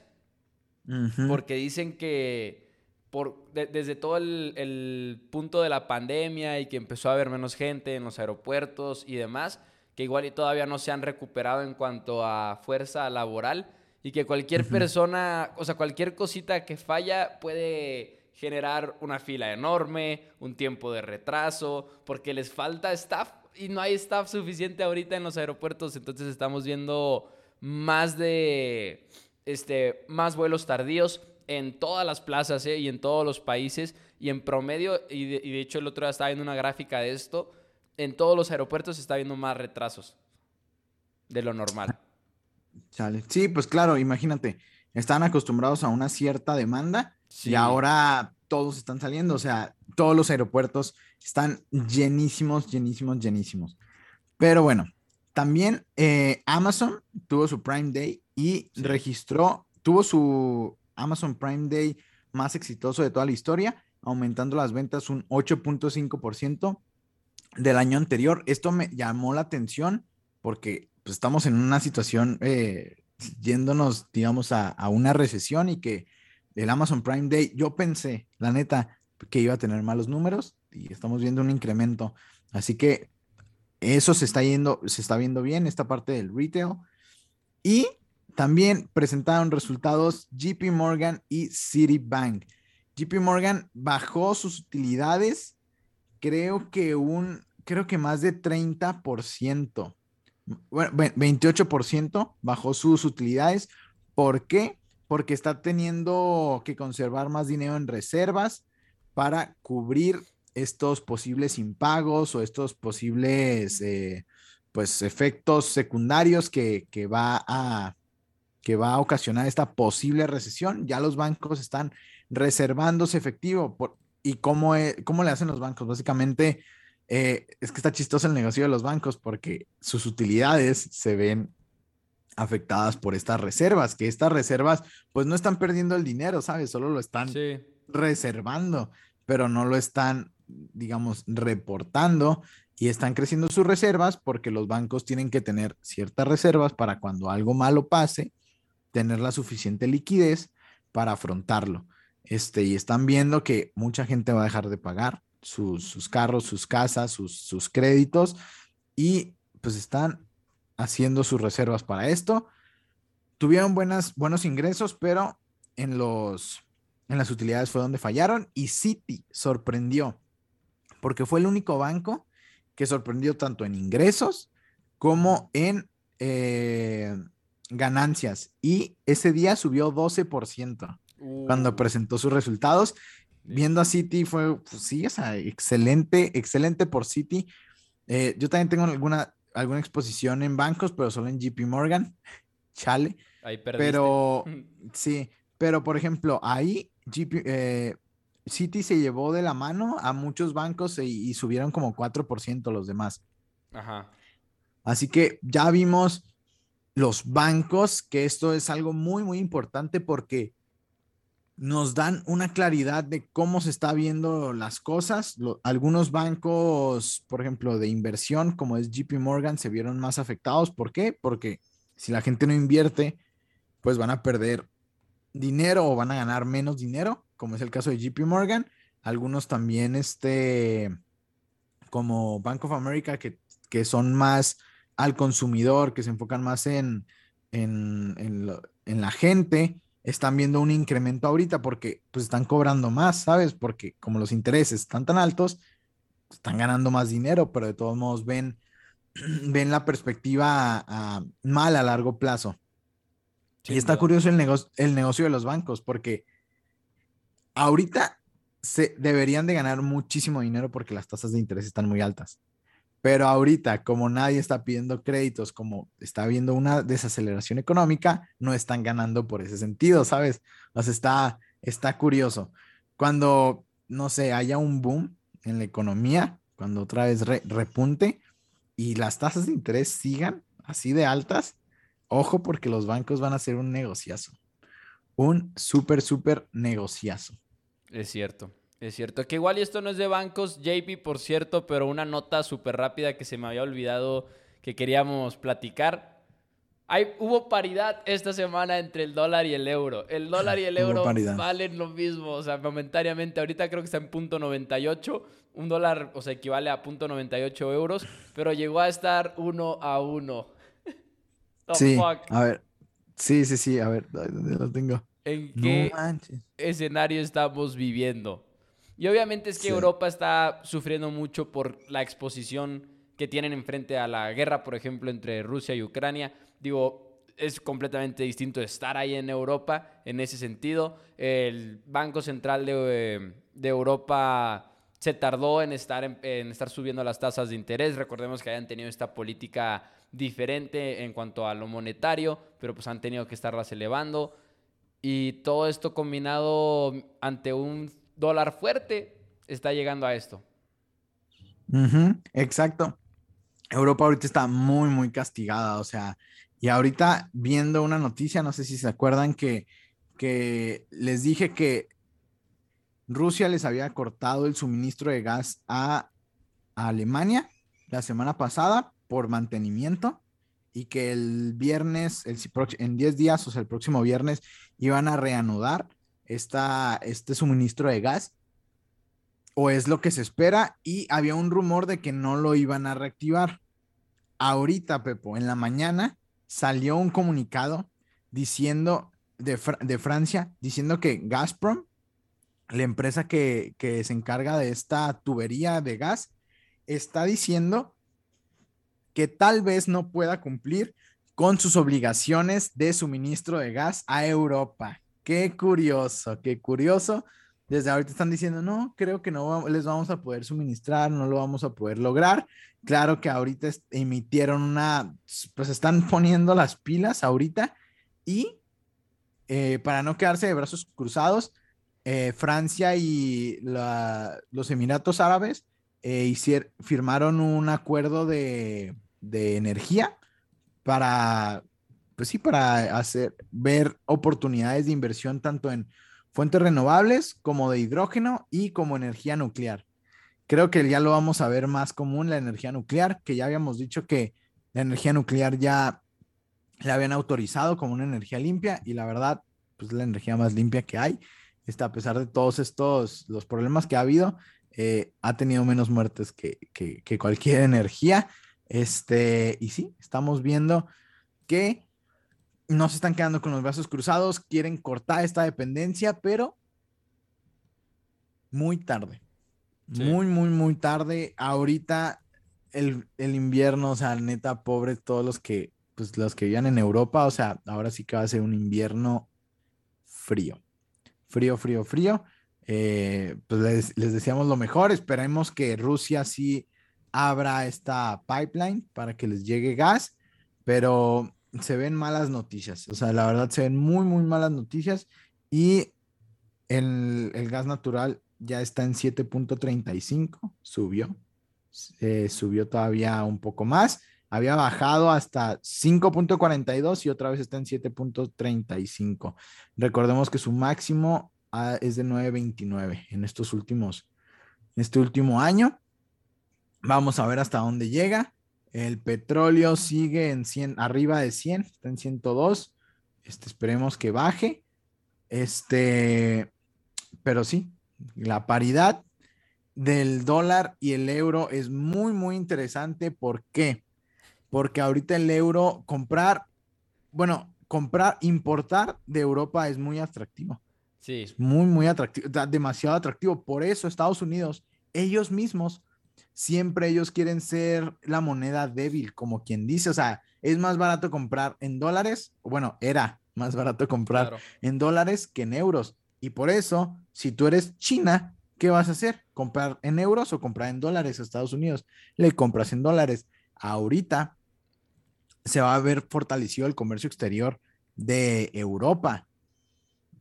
porque dicen que por, desde todo el, el, punto de la pandemia y que empezó a haber menos gente en los aeropuertos y demás, que igual y todavía no se han recuperado en cuanto a fuerza laboral y que cualquier persona, o sea, cualquier cosita que falla puede generar una fila enorme, un tiempo de retraso, porque les falta staff y no hay staff suficiente ahorita en los aeropuertos, entonces estamos viendo más de este, más vuelos tardíos en todas las plazas ¿eh? y en todos los países. Y en promedio, y de, hecho el otro día estaba viendo una gráfica de esto, en todos los aeropuertos se está viendo más retrasos de lo normal. Sí, pues claro, imagínate, están acostumbrados a una cierta demanda y ahora todos están saliendo, o sea, todos los aeropuertos están llenísimos, llenísimos, llenísimos. Pero bueno, también eh, Amazon tuvo su Prime Day y registró, tuvo su Amazon Prime Day más exitoso de toda la historia, aumentando las ventas un 8.5% del año anterior. Esto me llamó la atención porque pues, estamos en una situación eh, yéndonos, digamos, a, una recesión y que el Amazon Prime Day, yo pensé, la neta, que iba a tener malos números y estamos viendo un incremento. Así que eso se está yendo, se está viendo bien, esta parte del retail. Y también presentaron resultados JP Morgan y Citibank. JP Morgan bajó sus utilidades, creo que un, creo que más de 30%, bueno, 28% bajó sus utilidades. ¿Por qué? Porque está teniendo que conservar más dinero en reservas para cubrir estos posibles impagos o estos posibles eh, pues efectos secundarios que, va a, que va a ocasionar esta posible recesión. Ya los bancos están reservándose efectivo. Por, ¿Y cómo, e, cómo le hacen los bancos? Básicamente eh, es que está chistoso el negocio de los bancos porque sus utilidades se ven afectadas por estas reservas, que estas reservas pues no están perdiendo el dinero, ¿sabes? Solo lo están reservando, pero no lo están digamos, reportando y están creciendo sus reservas porque los bancos tienen que tener ciertas reservas para cuando algo malo pase, tener la suficiente liquidez para afrontarlo. Este, y están viendo que mucha gente va a dejar de pagar sus, carros, sus casas, sus, sus créditos y pues están haciendo sus reservas para esto. Tuvieron buenas, buenos ingresos, pero en, los, en las utilidades fue donde fallaron y Citi sorprendió porque fue el único banco que sorprendió tanto en ingresos como en uh. ganancias. Y ese día subió 12% cuando uh. presentó sus resultados. Viendo a Citi fue, pues, sí, o sea, excelente, excelente por Citi. Eh, yo también tengo alguna, alguna exposición en bancos, pero solo en JP Morgan. Chale. Ahí pero sí, pero por ejemplo, ahí eh, City se llevó de la mano a muchos bancos y, subieron como 4% los demás. Ajá. Así que ya vimos los bancos, que esto es algo muy, muy importante porque nos dan una claridad de cómo se está viendo las cosas. algunos bancos, por ejemplo, de inversión, como es JP Morgan, se vieron más afectados. ¿Por qué? Porque si la gente no invierte, pues van a perder dinero o van a ganar menos dinero como es el caso de JP Morgan. Algunos también, este, como Bank of America, que, que son más al consumidor, que se enfocan más en, en, en, la gente, están viendo un incremento ahorita porque pues están cobrando más, ¿sabes? Porque como los intereses están tan altos, están ganando más dinero, pero de todos modos ven, ven la perspectiva mal a largo plazo. y está curioso el, negocio, el negocio de los bancos porque ahorita se deberían de ganar muchísimo dinero porque las tasas de interés están muy altas. Pero ahorita, como nadie está pidiendo créditos, como está habiendo una desaceleración económica, no están ganando por ese sentido, ¿sabes? O sea, está, está curioso. Cuando, no sé, haya un boom en la economía, cuando otra vez repunte y las tasas de interés sigan así de altas, ojo porque los bancos van a hacer un negociazo. Un súper, súper negociazo. Es cierto. Es cierto, que igual y esto no es de bancos, JP, por cierto, pero una nota súper rápida que se me había olvidado que queríamos platicar. Hay, hubo paridad esta semana entre el dólar y el euro. El dólar y el euro valen lo mismo, o sea, momentáneamente. Ahorita creo que está en punto 98. Un dólar, o sea, equivale a punto 98 euros, pero llegó a estar uno a uno. sí, a ver. Sí, sí, sí, a ver, ¿dónde lo tengo? ¿En qué escenario estamos viviendo? Y obviamente es que Europa está sufriendo mucho por la exposición que tienen enfrente a la guerra, por ejemplo, entre Rusia y Ucrania. Digo, es completamente distinto estar ahí en Europa en ese sentido. El Banco Central de, Europa se tardó en estar, en, estar subiendo las tasas de interés. Recordemos que hayan tenido esta política diferente en cuanto a lo monetario, pero pues han tenido que estarlas elevando. Y todo esto combinado ante un dólar fuerte está llegando a esto. exacto. Europa ahorita está muy, muy castigada, o sea, y ahorita viendo una noticia, no sé si se acuerdan que, que les dije que Rusia les había cortado el suministro de gas a, Alemania la semana pasada por mantenimiento y que el viernes, el, en 10 días, o sea, el próximo viernes, iban a reanudar esta, este suministro de gas, o es lo que se espera, y había un rumor de que no lo iban a reactivar. Ahorita, Pepo, en la mañana salió un comunicado diciendo de, Francia, diciendo que Gazprom, la empresa que, que se encarga de esta tubería de gas, está diciendo que tal vez no pueda cumplir con sus obligaciones de suministro de gas a Europa. Qué curioso, qué curioso. Desde ahorita están diciendo, no, creo que no les vamos a poder suministrar, no lo vamos a poder lograr. Claro que ahorita emitieron una, pues están poniendo las pilas ahorita y eh, para no quedarse de brazos cruzados, eh, Francia y los Emiratos Árabes eh, firmaron un acuerdo de, de energía para pues sí, para hacer, ver oportunidades de inversión tanto en fuentes renovables como de hidrógeno y como energía nuclear. Creo que ya lo vamos a ver más común la energía nuclear, que ya habíamos dicho que la energía nuclear ya la habían autorizado como una energía limpia y la verdad, pues la energía más limpia que hay. Está, a pesar de todos estos, los problemas que ha habido, eh, ha tenido menos muertes que, que, que cualquier energía. Este, y sí, estamos viendo que no se están quedando con los brazos cruzados, quieren cortar esta dependencia, pero muy tarde. Muy, muy, muy tarde. Ahorita el, invierno, o sea, neta, pobre todos los que, pues los que vivían en Europa, o sea, ahora sí que va a ser un invierno frío. Frío, frío, frío. Eh, pues les, les deseamos lo mejor. Esperemos que Rusia sí abra esta pipeline para que les llegue gas, pero se ven malas noticias. O sea, la verdad se ven muy, muy malas noticias. Y el, gas natural ya está en 7.35, subió. Eh, subió todavía un poco más. Había bajado hasta 5.42 y otra vez está en 7.35. Recordemos que su máximo ah, es de 9.29 en estos últimos, en este último año. Vamos a ver hasta dónde llega. El petróleo sigue en 100, arriba de 100, está en 102. Este, esperemos que baje. Este, pero sí, la paridad del dólar y el euro es muy, muy interesante. ¿Por qué? Porque ahorita el euro, comprar, bueno, comprar, importar de Europa es muy atractivo. Sí. Es muy, muy atractivo, demasiado atractivo. Por eso Estados Unidos, ellos mismos, siempre ellos quieren ser la moneda débil, como quien dice. O sea, es más barato comprar en dólares. Bueno, era más barato comprar en dólares que en euros. Y por eso, si tú eres China, ¿qué vas a hacer? ¿Comprar en euros o comprar en dólares a Estados Unidos? Le compras en dólares. Ahorita se va a ver fortalecido el comercio exterior de Europa.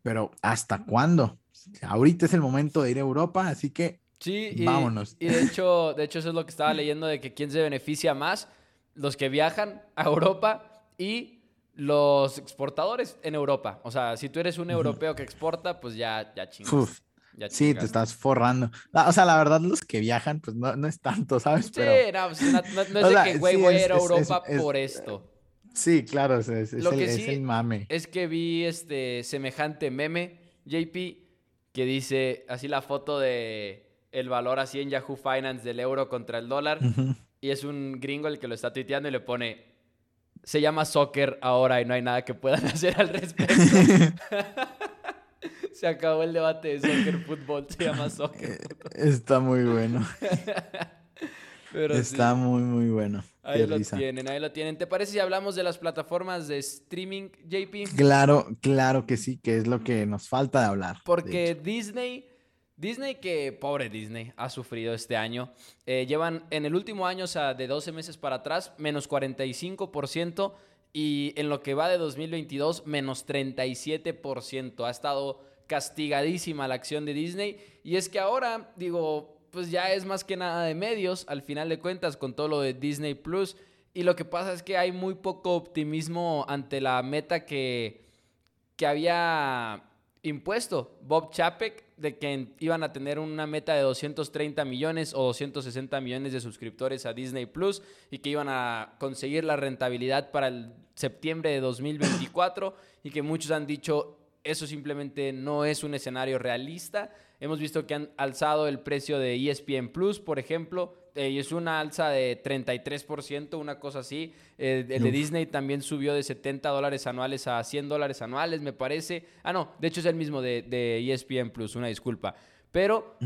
Pero ¿hasta cuándo? Ahorita es el momento de ir a Europa, así que sí, vámonos. Y de hecho, de hecho eso es lo que estaba leyendo de que quién se beneficia más, los que viajan a Europa y los exportadores en Europa. O sea, si tú eres un europeo que exporta, pues ya, ya chingas. sí, te estás forrando. O sea, la verdad, los que viajan, pues no, no es tanto, ¿sabes? Sí, no, pues, no, es de que, güey, voy a ir a Europa por esto. Sí, claro, es, es, Lo que sí mame. Es que vi este semejante meme, JP, que dice así la foto de el valor así en Yahoo Finance del euro contra el dólar. Y es un gringo el que lo está tuiteando y le pone se llama soccer ahora y no hay nada que puedan hacer al respecto. se acabó el debate de soccer, fútbol, se llama soccer. Eh, está muy bueno. Está muy, muy bueno. Ahí lo tienen, ahí lo tienen. ¿Te parece si hablamos de las plataformas de streaming, JP? Claro, claro que sí, que es lo que nos falta de hablar. Porque Disney Disney, que pobre Disney, ha sufrido este año. Eh, llevan en el último año, o sea, de 12 meses para atrás, menos 45%. Y en lo que va de 2022, menos 37%. Ha estado castigadísima la acción de Disney. Y es que ahora, digo, pues ya es más que nada de medios, al final de cuentas, con todo lo de Disney Plus. Y lo que pasa es que hay muy poco optimismo ante la meta que, que había impuesto Bob Chapek de que iban a tener una meta de 230 millones o 260 millones de suscriptores a Disney Plus y que iban a conseguir la rentabilidad para el septiembre de 2024 y que muchos han dicho eso simplemente no es un escenario realista. Hemos visto que han alzado el precio de ESPN Plus, por ejemplo, eh, y es una alza de 33%, una cosa así. Eh, el de Disney también subió de 70 dólares anuales a 100 dólares anuales, me parece. Ah, no, de hecho es el mismo de, de ESPN Plus, una disculpa. Pero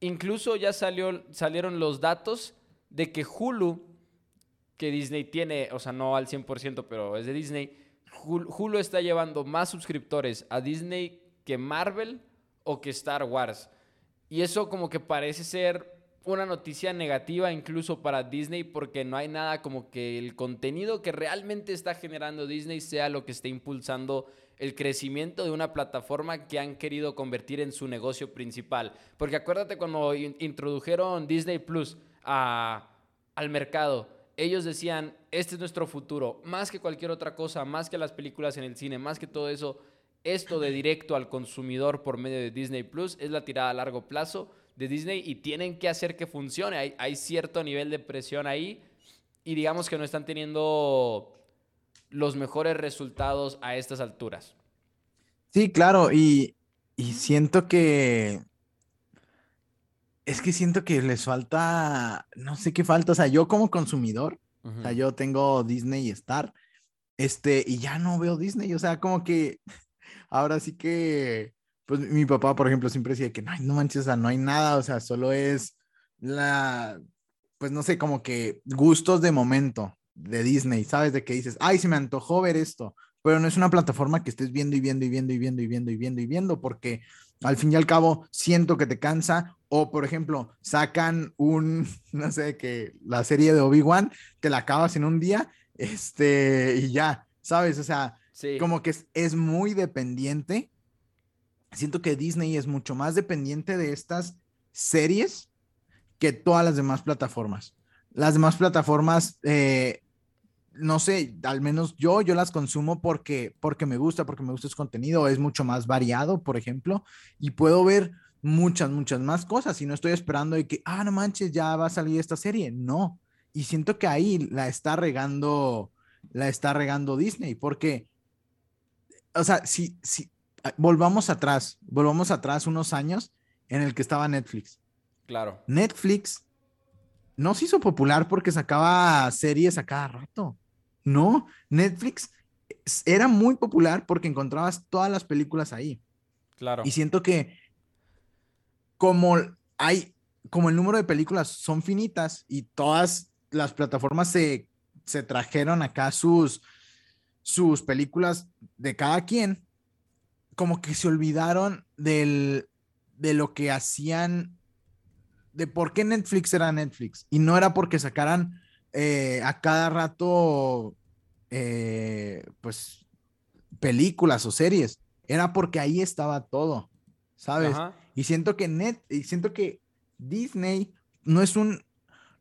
incluso ya salió, salieron los datos de que Hulu, que Disney tiene, o sea, no al 100%, pero es de Disney, Hulu está llevando más suscriptores a Disney que Marvel o que Star Wars. Y eso como que parece ser una noticia negativa incluso para Disney porque no hay nada como que el contenido que realmente está generando Disney sea lo que esté impulsando el crecimiento de una plataforma que han querido convertir en su negocio principal. Porque acuérdate cuando introdujeron Disney Plus al mercado, ellos decían, este es nuestro futuro, más que cualquier otra cosa, más que las películas en el cine, más que todo eso, esto de directo al consumidor por medio de Disney Plus es la tirada a largo plazo de Disney y tienen que hacer que funcione. Hay, hay cierto nivel de presión ahí y digamos que no están teniendo los mejores resultados a estas alturas. Sí, claro, y, y siento que es que siento que les falta, no sé qué falta, o sea, yo como consumidor, o sea, yo tengo Disney y Star, este, y ya no veo Disney, o sea, como que ahora sí que, pues mi papá, por ejemplo, siempre decía que no, no manches, o sea, no hay nada, o sea, solo es la, pues no sé, como que gustos de momento de Disney, ¿sabes? De que dices, ay, se me antojó ver esto, pero no es una plataforma que estés viendo y viendo y viendo y viendo y viendo y viendo y viendo, porque al fin y al cabo siento que te cansa o, por ejemplo, sacan un, no sé, que la serie de Obi-Wan, te la acabas en un día, este, y ya, ¿sabes? O sea, como que es, es muy dependiente. Siento que Disney es mucho más dependiente de estas series que todas las demás plataformas. Las demás plataformas, eh, no sé, al menos yo, yo las consumo porque, porque me gusta, porque me gusta su contenido, es mucho más variado, por ejemplo, y puedo ver muchas, muchas más cosas y no estoy esperando de que, ah, no manches, ya va a salir esta serie. No. Y siento que ahí la está regando, la está regando Disney, porque, o sea, si, si, volvamos atrás, volvamos atrás unos años en el que estaba Netflix. Claro. Netflix no se hizo popular porque sacaba series a cada rato. No, Netflix era muy popular porque encontrabas todas las películas ahí. Claro. Y siento que como hay, como el número de películas son finitas y todas las plataformas se, se trajeron acá sus, sus películas de cada quien, como que se olvidaron del, de lo que hacían, de por qué Netflix era Netflix. Y no era porque sacaran eh, a cada rato, eh, pues, películas o series. Era porque ahí estaba todo, ¿sabes? Y siento que Net, y siento que Disney no es un,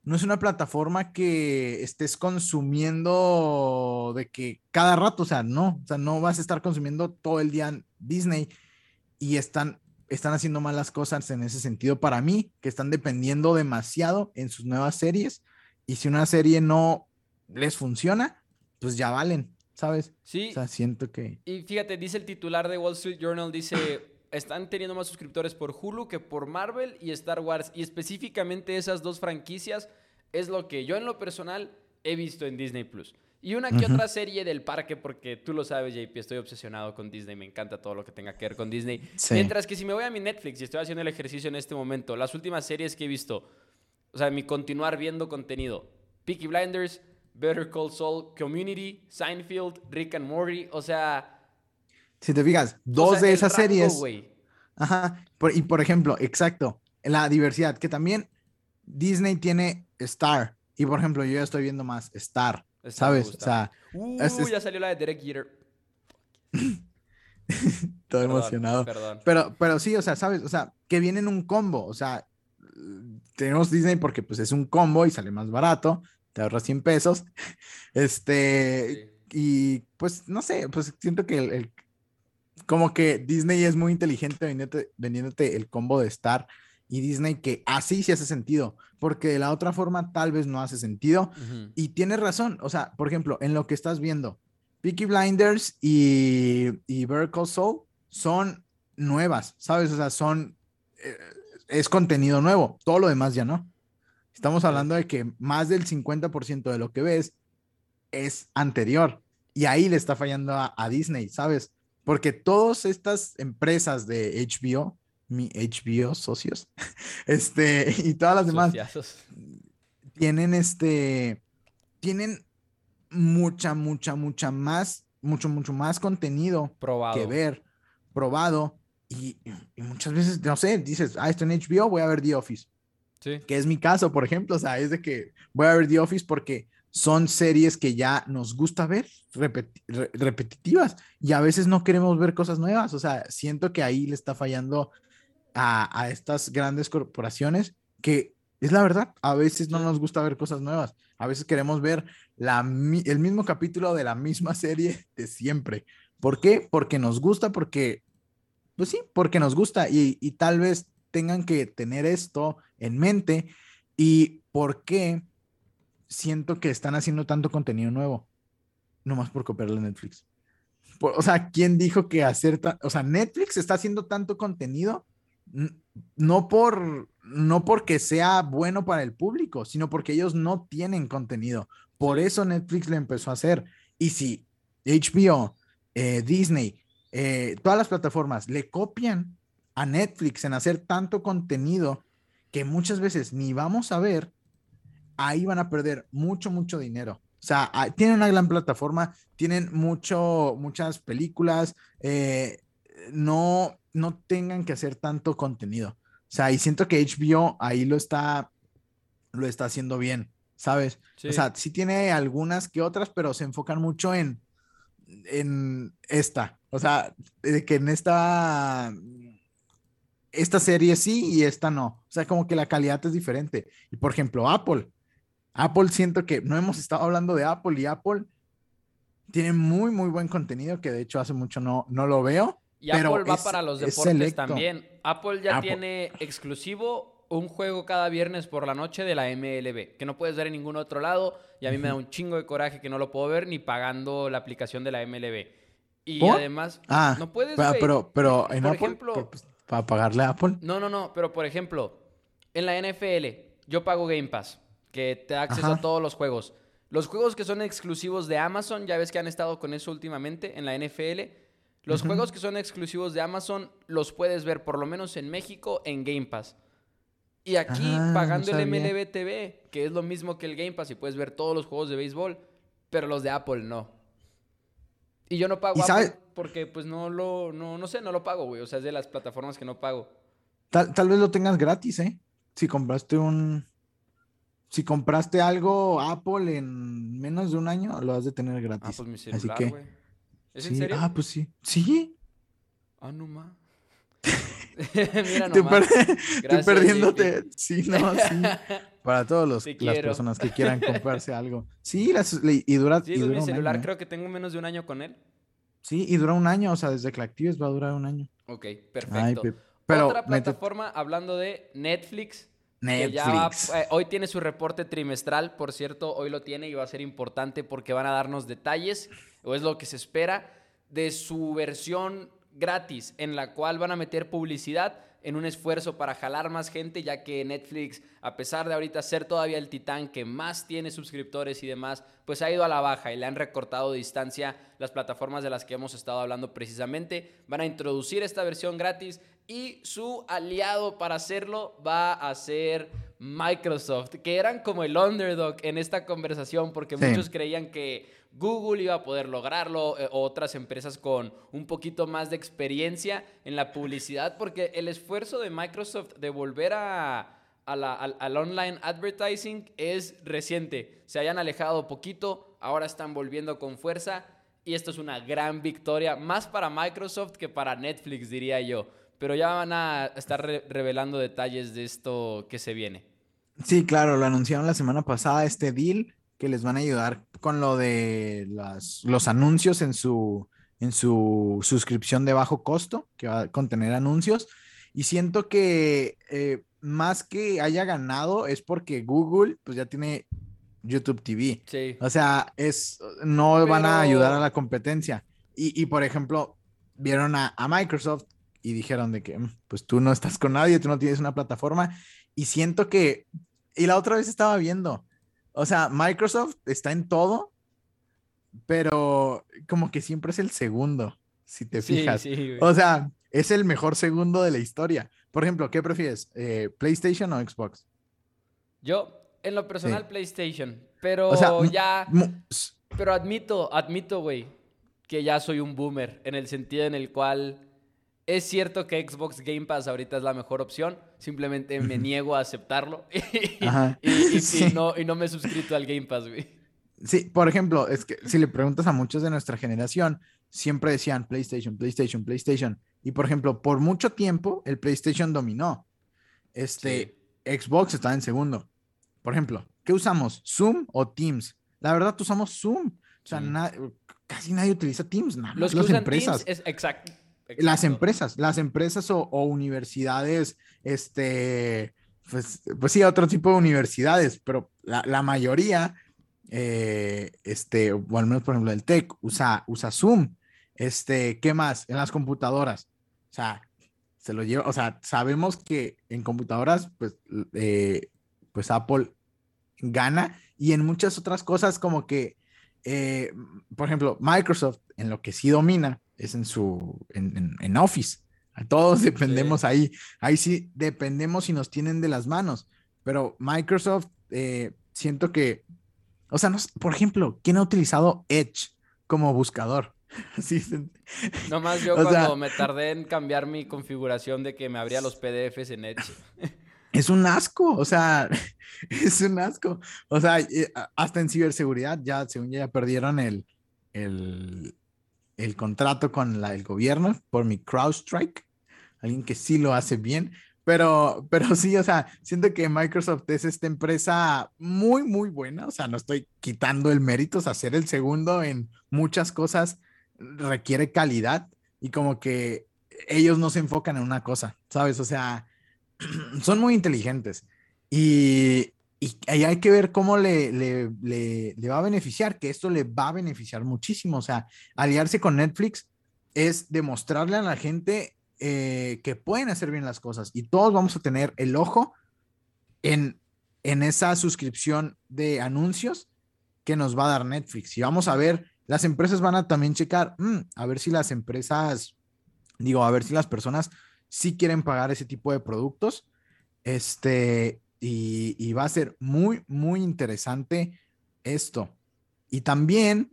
no es una plataforma que estés consumiendo de que cada rato, o sea, no, o sea, no vas a estar consumiendo todo el día Disney y están, están haciendo malas cosas en ese sentido para mí, que están dependiendo demasiado en sus nuevas series y si una serie no les funciona, pues ya valen, ¿sabes? Sí. O sea, siento que... Y fíjate, dice el titular de Wall Street Journal, dice, están teniendo más suscriptores por Hulu que por Marvel y Star Wars. Y específicamente esas dos franquicias es lo que yo en lo personal he visto en Disney Plus. Y una que otra serie del parque, porque tú lo sabes, JP, estoy obsesionado con Disney, me encanta todo lo que tenga que ver con Disney. Mientras que si me voy a mi Netflix y estoy haciendo el ejercicio en este momento, las últimas series que he visto, o sea, mi continuar viendo contenido, Peaky Blinders, Better Call Saul, Community, Seinfeld, Rick and Morty, o sea... Si te fijas, dos de esas series... Ajá, y por ejemplo, exacto, la diversidad, que también Disney tiene Star, y por ejemplo, yo ya estoy viendo más Star, ¿sabes? O sea... Uh, ya salió la de Derek Jeter. Todo emocionado. Pero, pero sí, o sea, ¿sabes? O sea, que viene en un combo, o sea, tenemos Disney porque pues es un combo y sale más barato, te ahorras 100 pesos. Este, y pues no sé, pues siento que el, como que Disney es muy inteligente vendiéndote, el combo de Star y Disney que así sí hace sentido, porque de la otra forma tal vez no hace sentido. Y tienes razón, o sea, por ejemplo, en lo que estás viendo, Peaky Blinders y, y Soul son nuevas, ¿sabes? O sea, son, eh, es contenido nuevo, todo lo demás ya no. Estamos hablando de que más del 50% de lo que ves es anterior y ahí le está fallando a, Disney, ¿sabes? Porque todas estas empresas de HBO, mi HBO socios, este, y todas las demás, tienen este, tienen mucha, mucha, mucha más, mucho, mucho más contenido que ver, probado, y, y, muchas veces, no sé, dices, ah, esto en HBO, voy a ver The Office. Que es mi caso, por ejemplo, o sea, es de que voy a ver The Office porque son series que ya nos gusta ver, repetitivas, y a veces no queremos ver cosas nuevas, o sea, siento que ahí le está fallando a, estas grandes corporaciones que es la verdad, a veces no nos gusta ver cosas nuevas, a veces queremos ver la, el mismo capítulo de la misma serie de siempre. ¿Por qué? Porque nos gusta, porque, pues sí, porque nos gusta y, tal vez tengan que tener esto en mente y por qué siento que están haciendo tanto contenido nuevo. No más por copiarle a Netflix. o sea, ¿quién dijo que hacer, o sea, Netflix está haciendo tanto contenido no por no porque sea bueno para el público, sino porque ellos no tienen contenido. Por eso Netflix le empezó a hacer. Y si HBO, eh, Disney, eh, todas las plataformas le copian a Netflix en hacer tanto contenido que muchas veces ni vamos a ver, ahí van a perder mucho, mucho dinero. O sea, ah, tienen una gran plataforma, tienen mucho, muchas películas, eh, no, no tengan que hacer tanto contenido. O sea, y siento que HBO ahí lo está, lo está haciendo bien, ¿sabes? O sea, sí tiene algunas que otras, pero se enfocan mucho en, en esta. O sea, de que en esta esta serie sí y esta no. O sea, como que la calidad es diferente. Y por ejemplo, Apple. Apple siento que no hemos estado hablando de Apple y Apple tiene muy, muy buen contenido que de hecho hace mucho no, no lo veo. Y Apple va para los deportes también. Apple ya tiene exclusivo un juego cada viernes por la noche de la MLB, que no puedes ver en ningún otro lado. Y a mí me da un chingo de coraje que no lo puedo ver ni pagando la aplicación de la MLB. Y además, ah, no puedes ver. Pero, pero en Apple, ejemplo, pues, ¿Para pagarle a Apple? No, no, no, pero por ejemplo, En la NFL, yo pago Game Pass, que te da acceso a todos los juegos. Los juegos que son exclusivos de Amazon, ya ves que han estado con eso últimamente en la NFL. Los juegos que son exclusivos de Amazon los puedes ver por lo menos en México en Game Pass. Y aquí ah, pagando el MLB TV, que es lo mismo que el Game Pass y puedes ver todos los juegos de béisbol, pero los de Apple no. Y yo no pago Apple porque pues no lo, no, no sé, no lo pago, güey. O sea, es de las plataformas que no pago. Tal, tal vez lo tengas gratis, ¿eh? Si compraste un, si compraste algo Apple en menos de un año, lo has de tener gratis. Ah, pues mi celular, Así que, ¿Es en serio? Ah, pues sí. Sí. Ah, no más. Mira nomás. Estoy perdiéndote. Sí, no, sí. Para todas las personas que quieran comprarse algo. Sí, y dura. Sí, y dura mi celular, ¿eh? creo que tengo menos de un año con él. Sí, y dura un año, o sea, desde que la actives va a durar un año. Ok, perfecto. pero, Otra plataforma, hablando de Netflix, Netflix. Eh, hoy tiene su reporte trimestral, por cierto, hoy lo tiene y va a ser importante porque van a darnos detalles, o es lo que se espera, de su versión gratis, en la cual van a meter publicidad en un esfuerzo para jalar más gente, ya que Netflix, a pesar de ahorita ser todavía el titán que más tiene suscriptores y demás, pues ha ido a la baja y le han recortado distancia las plataformas de las que hemos estado hablando precisamente. Van a introducir esta versión gratis y su aliado para hacerlo va a ser Microsoft, que eran como el underdog en esta conversación porque muchos creían que Google iba a poder lograrlo, eh, otras empresas con un poquito más de experiencia en la publicidad, porque el esfuerzo de Microsoft de volver a, al, online advertising es reciente. Se hayan alejado poquito, ahora están volviendo con fuerza y esto es una gran victoria, más para Microsoft que para Netflix, diría yo pero ya van a estar revelando detalles de esto que se viene. Sí, claro, lo anunciaron la semana pasada, este deal que les van a ayudar con lo de los anuncios en su, en su suscripción de bajo costo, que va a contener anuncios. Y siento que eh, más que haya ganado es porque Google pues ya tiene YouTube TV. Sí. O sea, es, no van a ayudar a la competencia. Y, por ejemplo, vieron a, a Microsoft y dijeron de que, mm, pues tú no estás con nadie, tú no tienes una plataforma. Y siento que, y la otra vez estaba viendo, o sea, Microsoft está en todo, pero como que siempre es el segundo, si te fijas. o sea, es el mejor segundo de la historia. Por ejemplo, ¿qué prefieres? Eh, ¿PlayStation o Xbox? Yo, en lo personal, PlayStation. Pero ya. Pero admito, admito, güey, que ya soy un boomer. En el sentido en el cual es cierto que Xbox Game Pass ahorita es la mejor opción, simplemente me niego a aceptarlo y, no, y no me he suscrito al Game Pass, güey. Sí, por ejemplo, es que si le preguntas a muchos de nuestra generación, siempre decían PlayStation, PlayStation, PlayStation. Y por ejemplo, por mucho tiempo el PlayStation dominó. Este Xbox estaba en segundo. Por ejemplo, ¿qué usamos? ¿Zoom o Teams? La verdad, usamos Zoom. O sea, casi nadie utiliza Teams. Los que usan empresas. Teams es exacto las empresas, las empresas o, universidades, este, pues, pues, sí, otro tipo de universidades, pero la, mayoría, eh, este, o al menos por ejemplo el TEC, usa, usa Zoom. Este, ¿qué más? En las computadoras. O sea, se lo lleva, o sea, sabemos que en computadoras, pues, eh, pues Apple gana y en muchas otras cosas como que, eh, por ejemplo, Microsoft, en lo que sí domina, es en su, en, Office. Todos dependemos ahí. Ahí sí dependemos y nos tienen de las manos. Pero Microsoft, eh, siento que, o sea, no, por ejemplo, ¿quién ha utilizado Edge como buscador? Sí. Nomás yo cuando me tardé en cambiar mi configuración de que me abría los PDFs en Edge. Es un asco, o sea, es un asco. O sea, eh, hasta en ciberseguridad ya, según ya perdieron el, el, el contrato con la, el gobierno por mi CrowdStrike, alguien que sí lo hace bien, pero, pero sí, o sea, siento que Microsoft es esta empresa muy, muy buena, o sea, no estoy quitando el mérito, o sea, ser el segundo en muchas cosas requiere calidad y como que ellos no se enfocan en una cosa, ¿sabes? O sea, son muy inteligentes y, y ahí hay que ver cómo le, le, le, va a beneficiar, que esto le va a beneficiar muchísimo. O sea, aliarse con Netflix es demostrarle a la gente eh, que pueden hacer bien las cosas y todos vamos a tener el ojo en, en esa suscripción de anuncios que nos va a dar Netflix. Y vamos a ver, las empresas van a también checar, mm, a ver si las empresas, digo, a ver si las personas sí quieren pagar ese tipo de productos. Este, y, y va a ser muy, muy interesante esto. Y también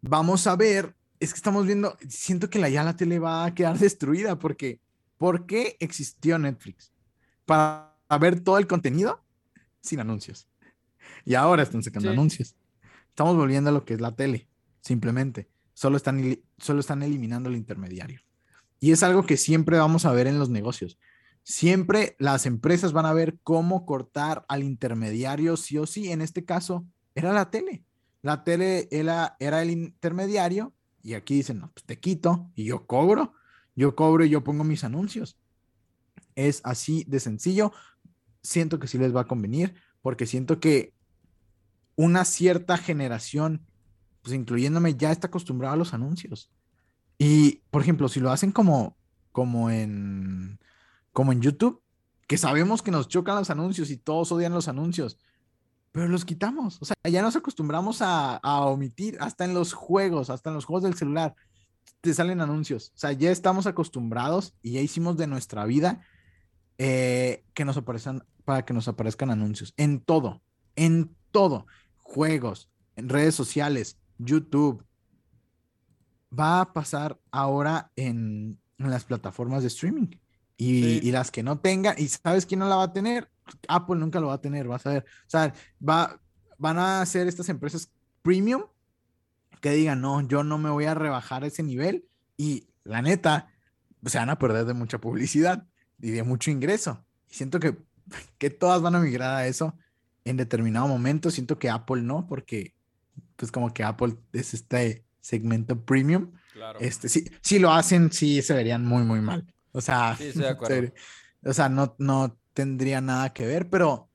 vamos a ver, es que estamos viendo, siento que la ya la tele va a quedar destruida porque, ¿por qué existió Netflix? Para ver todo el contenido sin anuncios. Y ahora están sacando anuncios. Estamos volviendo a lo que es la tele, simplemente. Solo están, solo están eliminando el intermediario. Y es algo que siempre vamos a ver en los negocios. Siempre las empresas van a ver cómo cortar al intermediario, sí o sí. En este caso, era la tele. La tele era, era el intermediario y aquí dicen, no, pues te quito y yo cobro. Yo cobro y yo pongo mis anuncios. Es así de sencillo. Siento que sí les va a convenir porque siento que una cierta generación, pues incluyéndome, ya está acostumbrada a los anuncios. Y, por ejemplo, si lo hacen como, como en, como en YouTube, que sabemos que nos chocan los anuncios y todos odian los anuncios, pero los quitamos. O sea, ya nos acostumbramos a, omitir, hasta en los juegos, hasta en los juegos del celular, te salen anuncios. O sea, ya estamos acostumbrados y ya hicimos de nuestra vida eh, que nos aparezcan, para que nos aparezcan anuncios. En todo, en todo. Juegos, en redes sociales, YouTube. Va a pasar ahora en, las plataformas de streaming. Y, y, las que no tengan, y sabes quién no la va a tener, Apple nunca lo va a tener, vas a ver. O sea, va, van a ser estas empresas premium que digan, no, yo no me voy a rebajar a ese nivel y la neta, se van a perder de mucha publicidad y de mucho ingreso. Y siento que, que todas van a migrar a eso en determinado momento. Siento que Apple no, porque pues como que Apple es este segmento premium. Claro. Este, si, si lo hacen, sí se verían muy, muy mal. O sea, sí, o sea, no, no tendría nada que ver, pero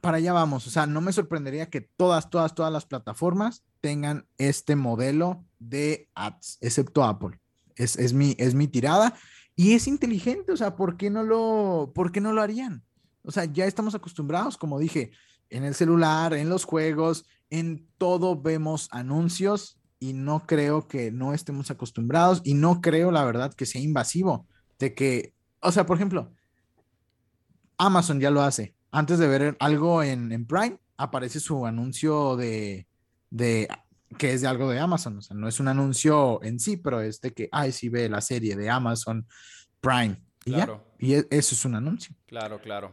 para allá vamos. O sea, no me sorprendería que todas, todas, todas las plataformas tengan este modelo de ads, excepto Apple. Es, es, mi, es mi tirada y es inteligente. O sea, ¿por qué, no lo, ¿por qué no lo harían? O sea, ya estamos acostumbrados, como dije, en el celular, en los juegos, en todo vemos anuncios y no creo que no estemos acostumbrados y no creo, la verdad, que sea invasivo de que, o sea, por ejemplo, Amazon ya lo hace. Antes de ver algo en, Prime, aparece su anuncio de, de, que es de algo de Amazon. O sea, no es un anuncio en sí, pero es de que, ay, sí ve la serie de Amazon Prime. Y claro. Y e, eso es un anuncio. Claro, claro.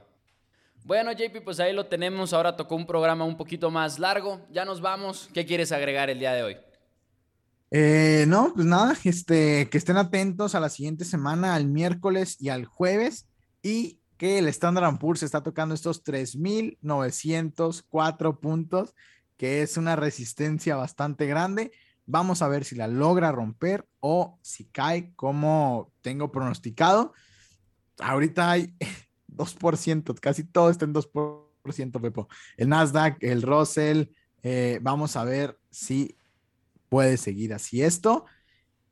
Bueno, JP, pues ahí lo tenemos. Ahora tocó un programa un poquito más largo. Ya nos vamos. ¿Qué quieres agregar el día de hoy? Eh, no, pues nada, este, que estén atentos a la siguiente semana, al miércoles y al jueves. Y que el Standard Poor's está tocando estos 3.904 puntos, que es una resistencia bastante grande. Vamos a ver si la logra romper o si cae como tengo pronosticado. Ahorita hay 2%, casi todo está en 2%, Pepo. El Nasdaq, el Russell, eh, vamos a ver si puede seguir así esto.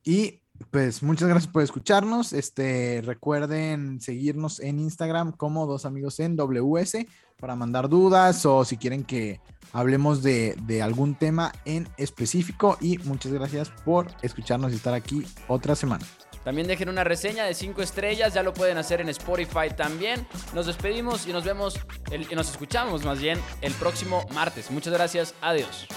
Y pues muchas gracias por escucharnos. Este, recuerden seguirnos en Instagram como dos amigos en WS para mandar dudas o si quieren que hablemos de, de, algún tema en específico. Y muchas gracias por escucharnos y estar aquí otra semana. También dejen una reseña de 5 estrellas, ya lo pueden hacer en Spotify también. Nos despedimos y nos vemos, y nos escuchamos más bien el próximo martes. Muchas gracias, adiós.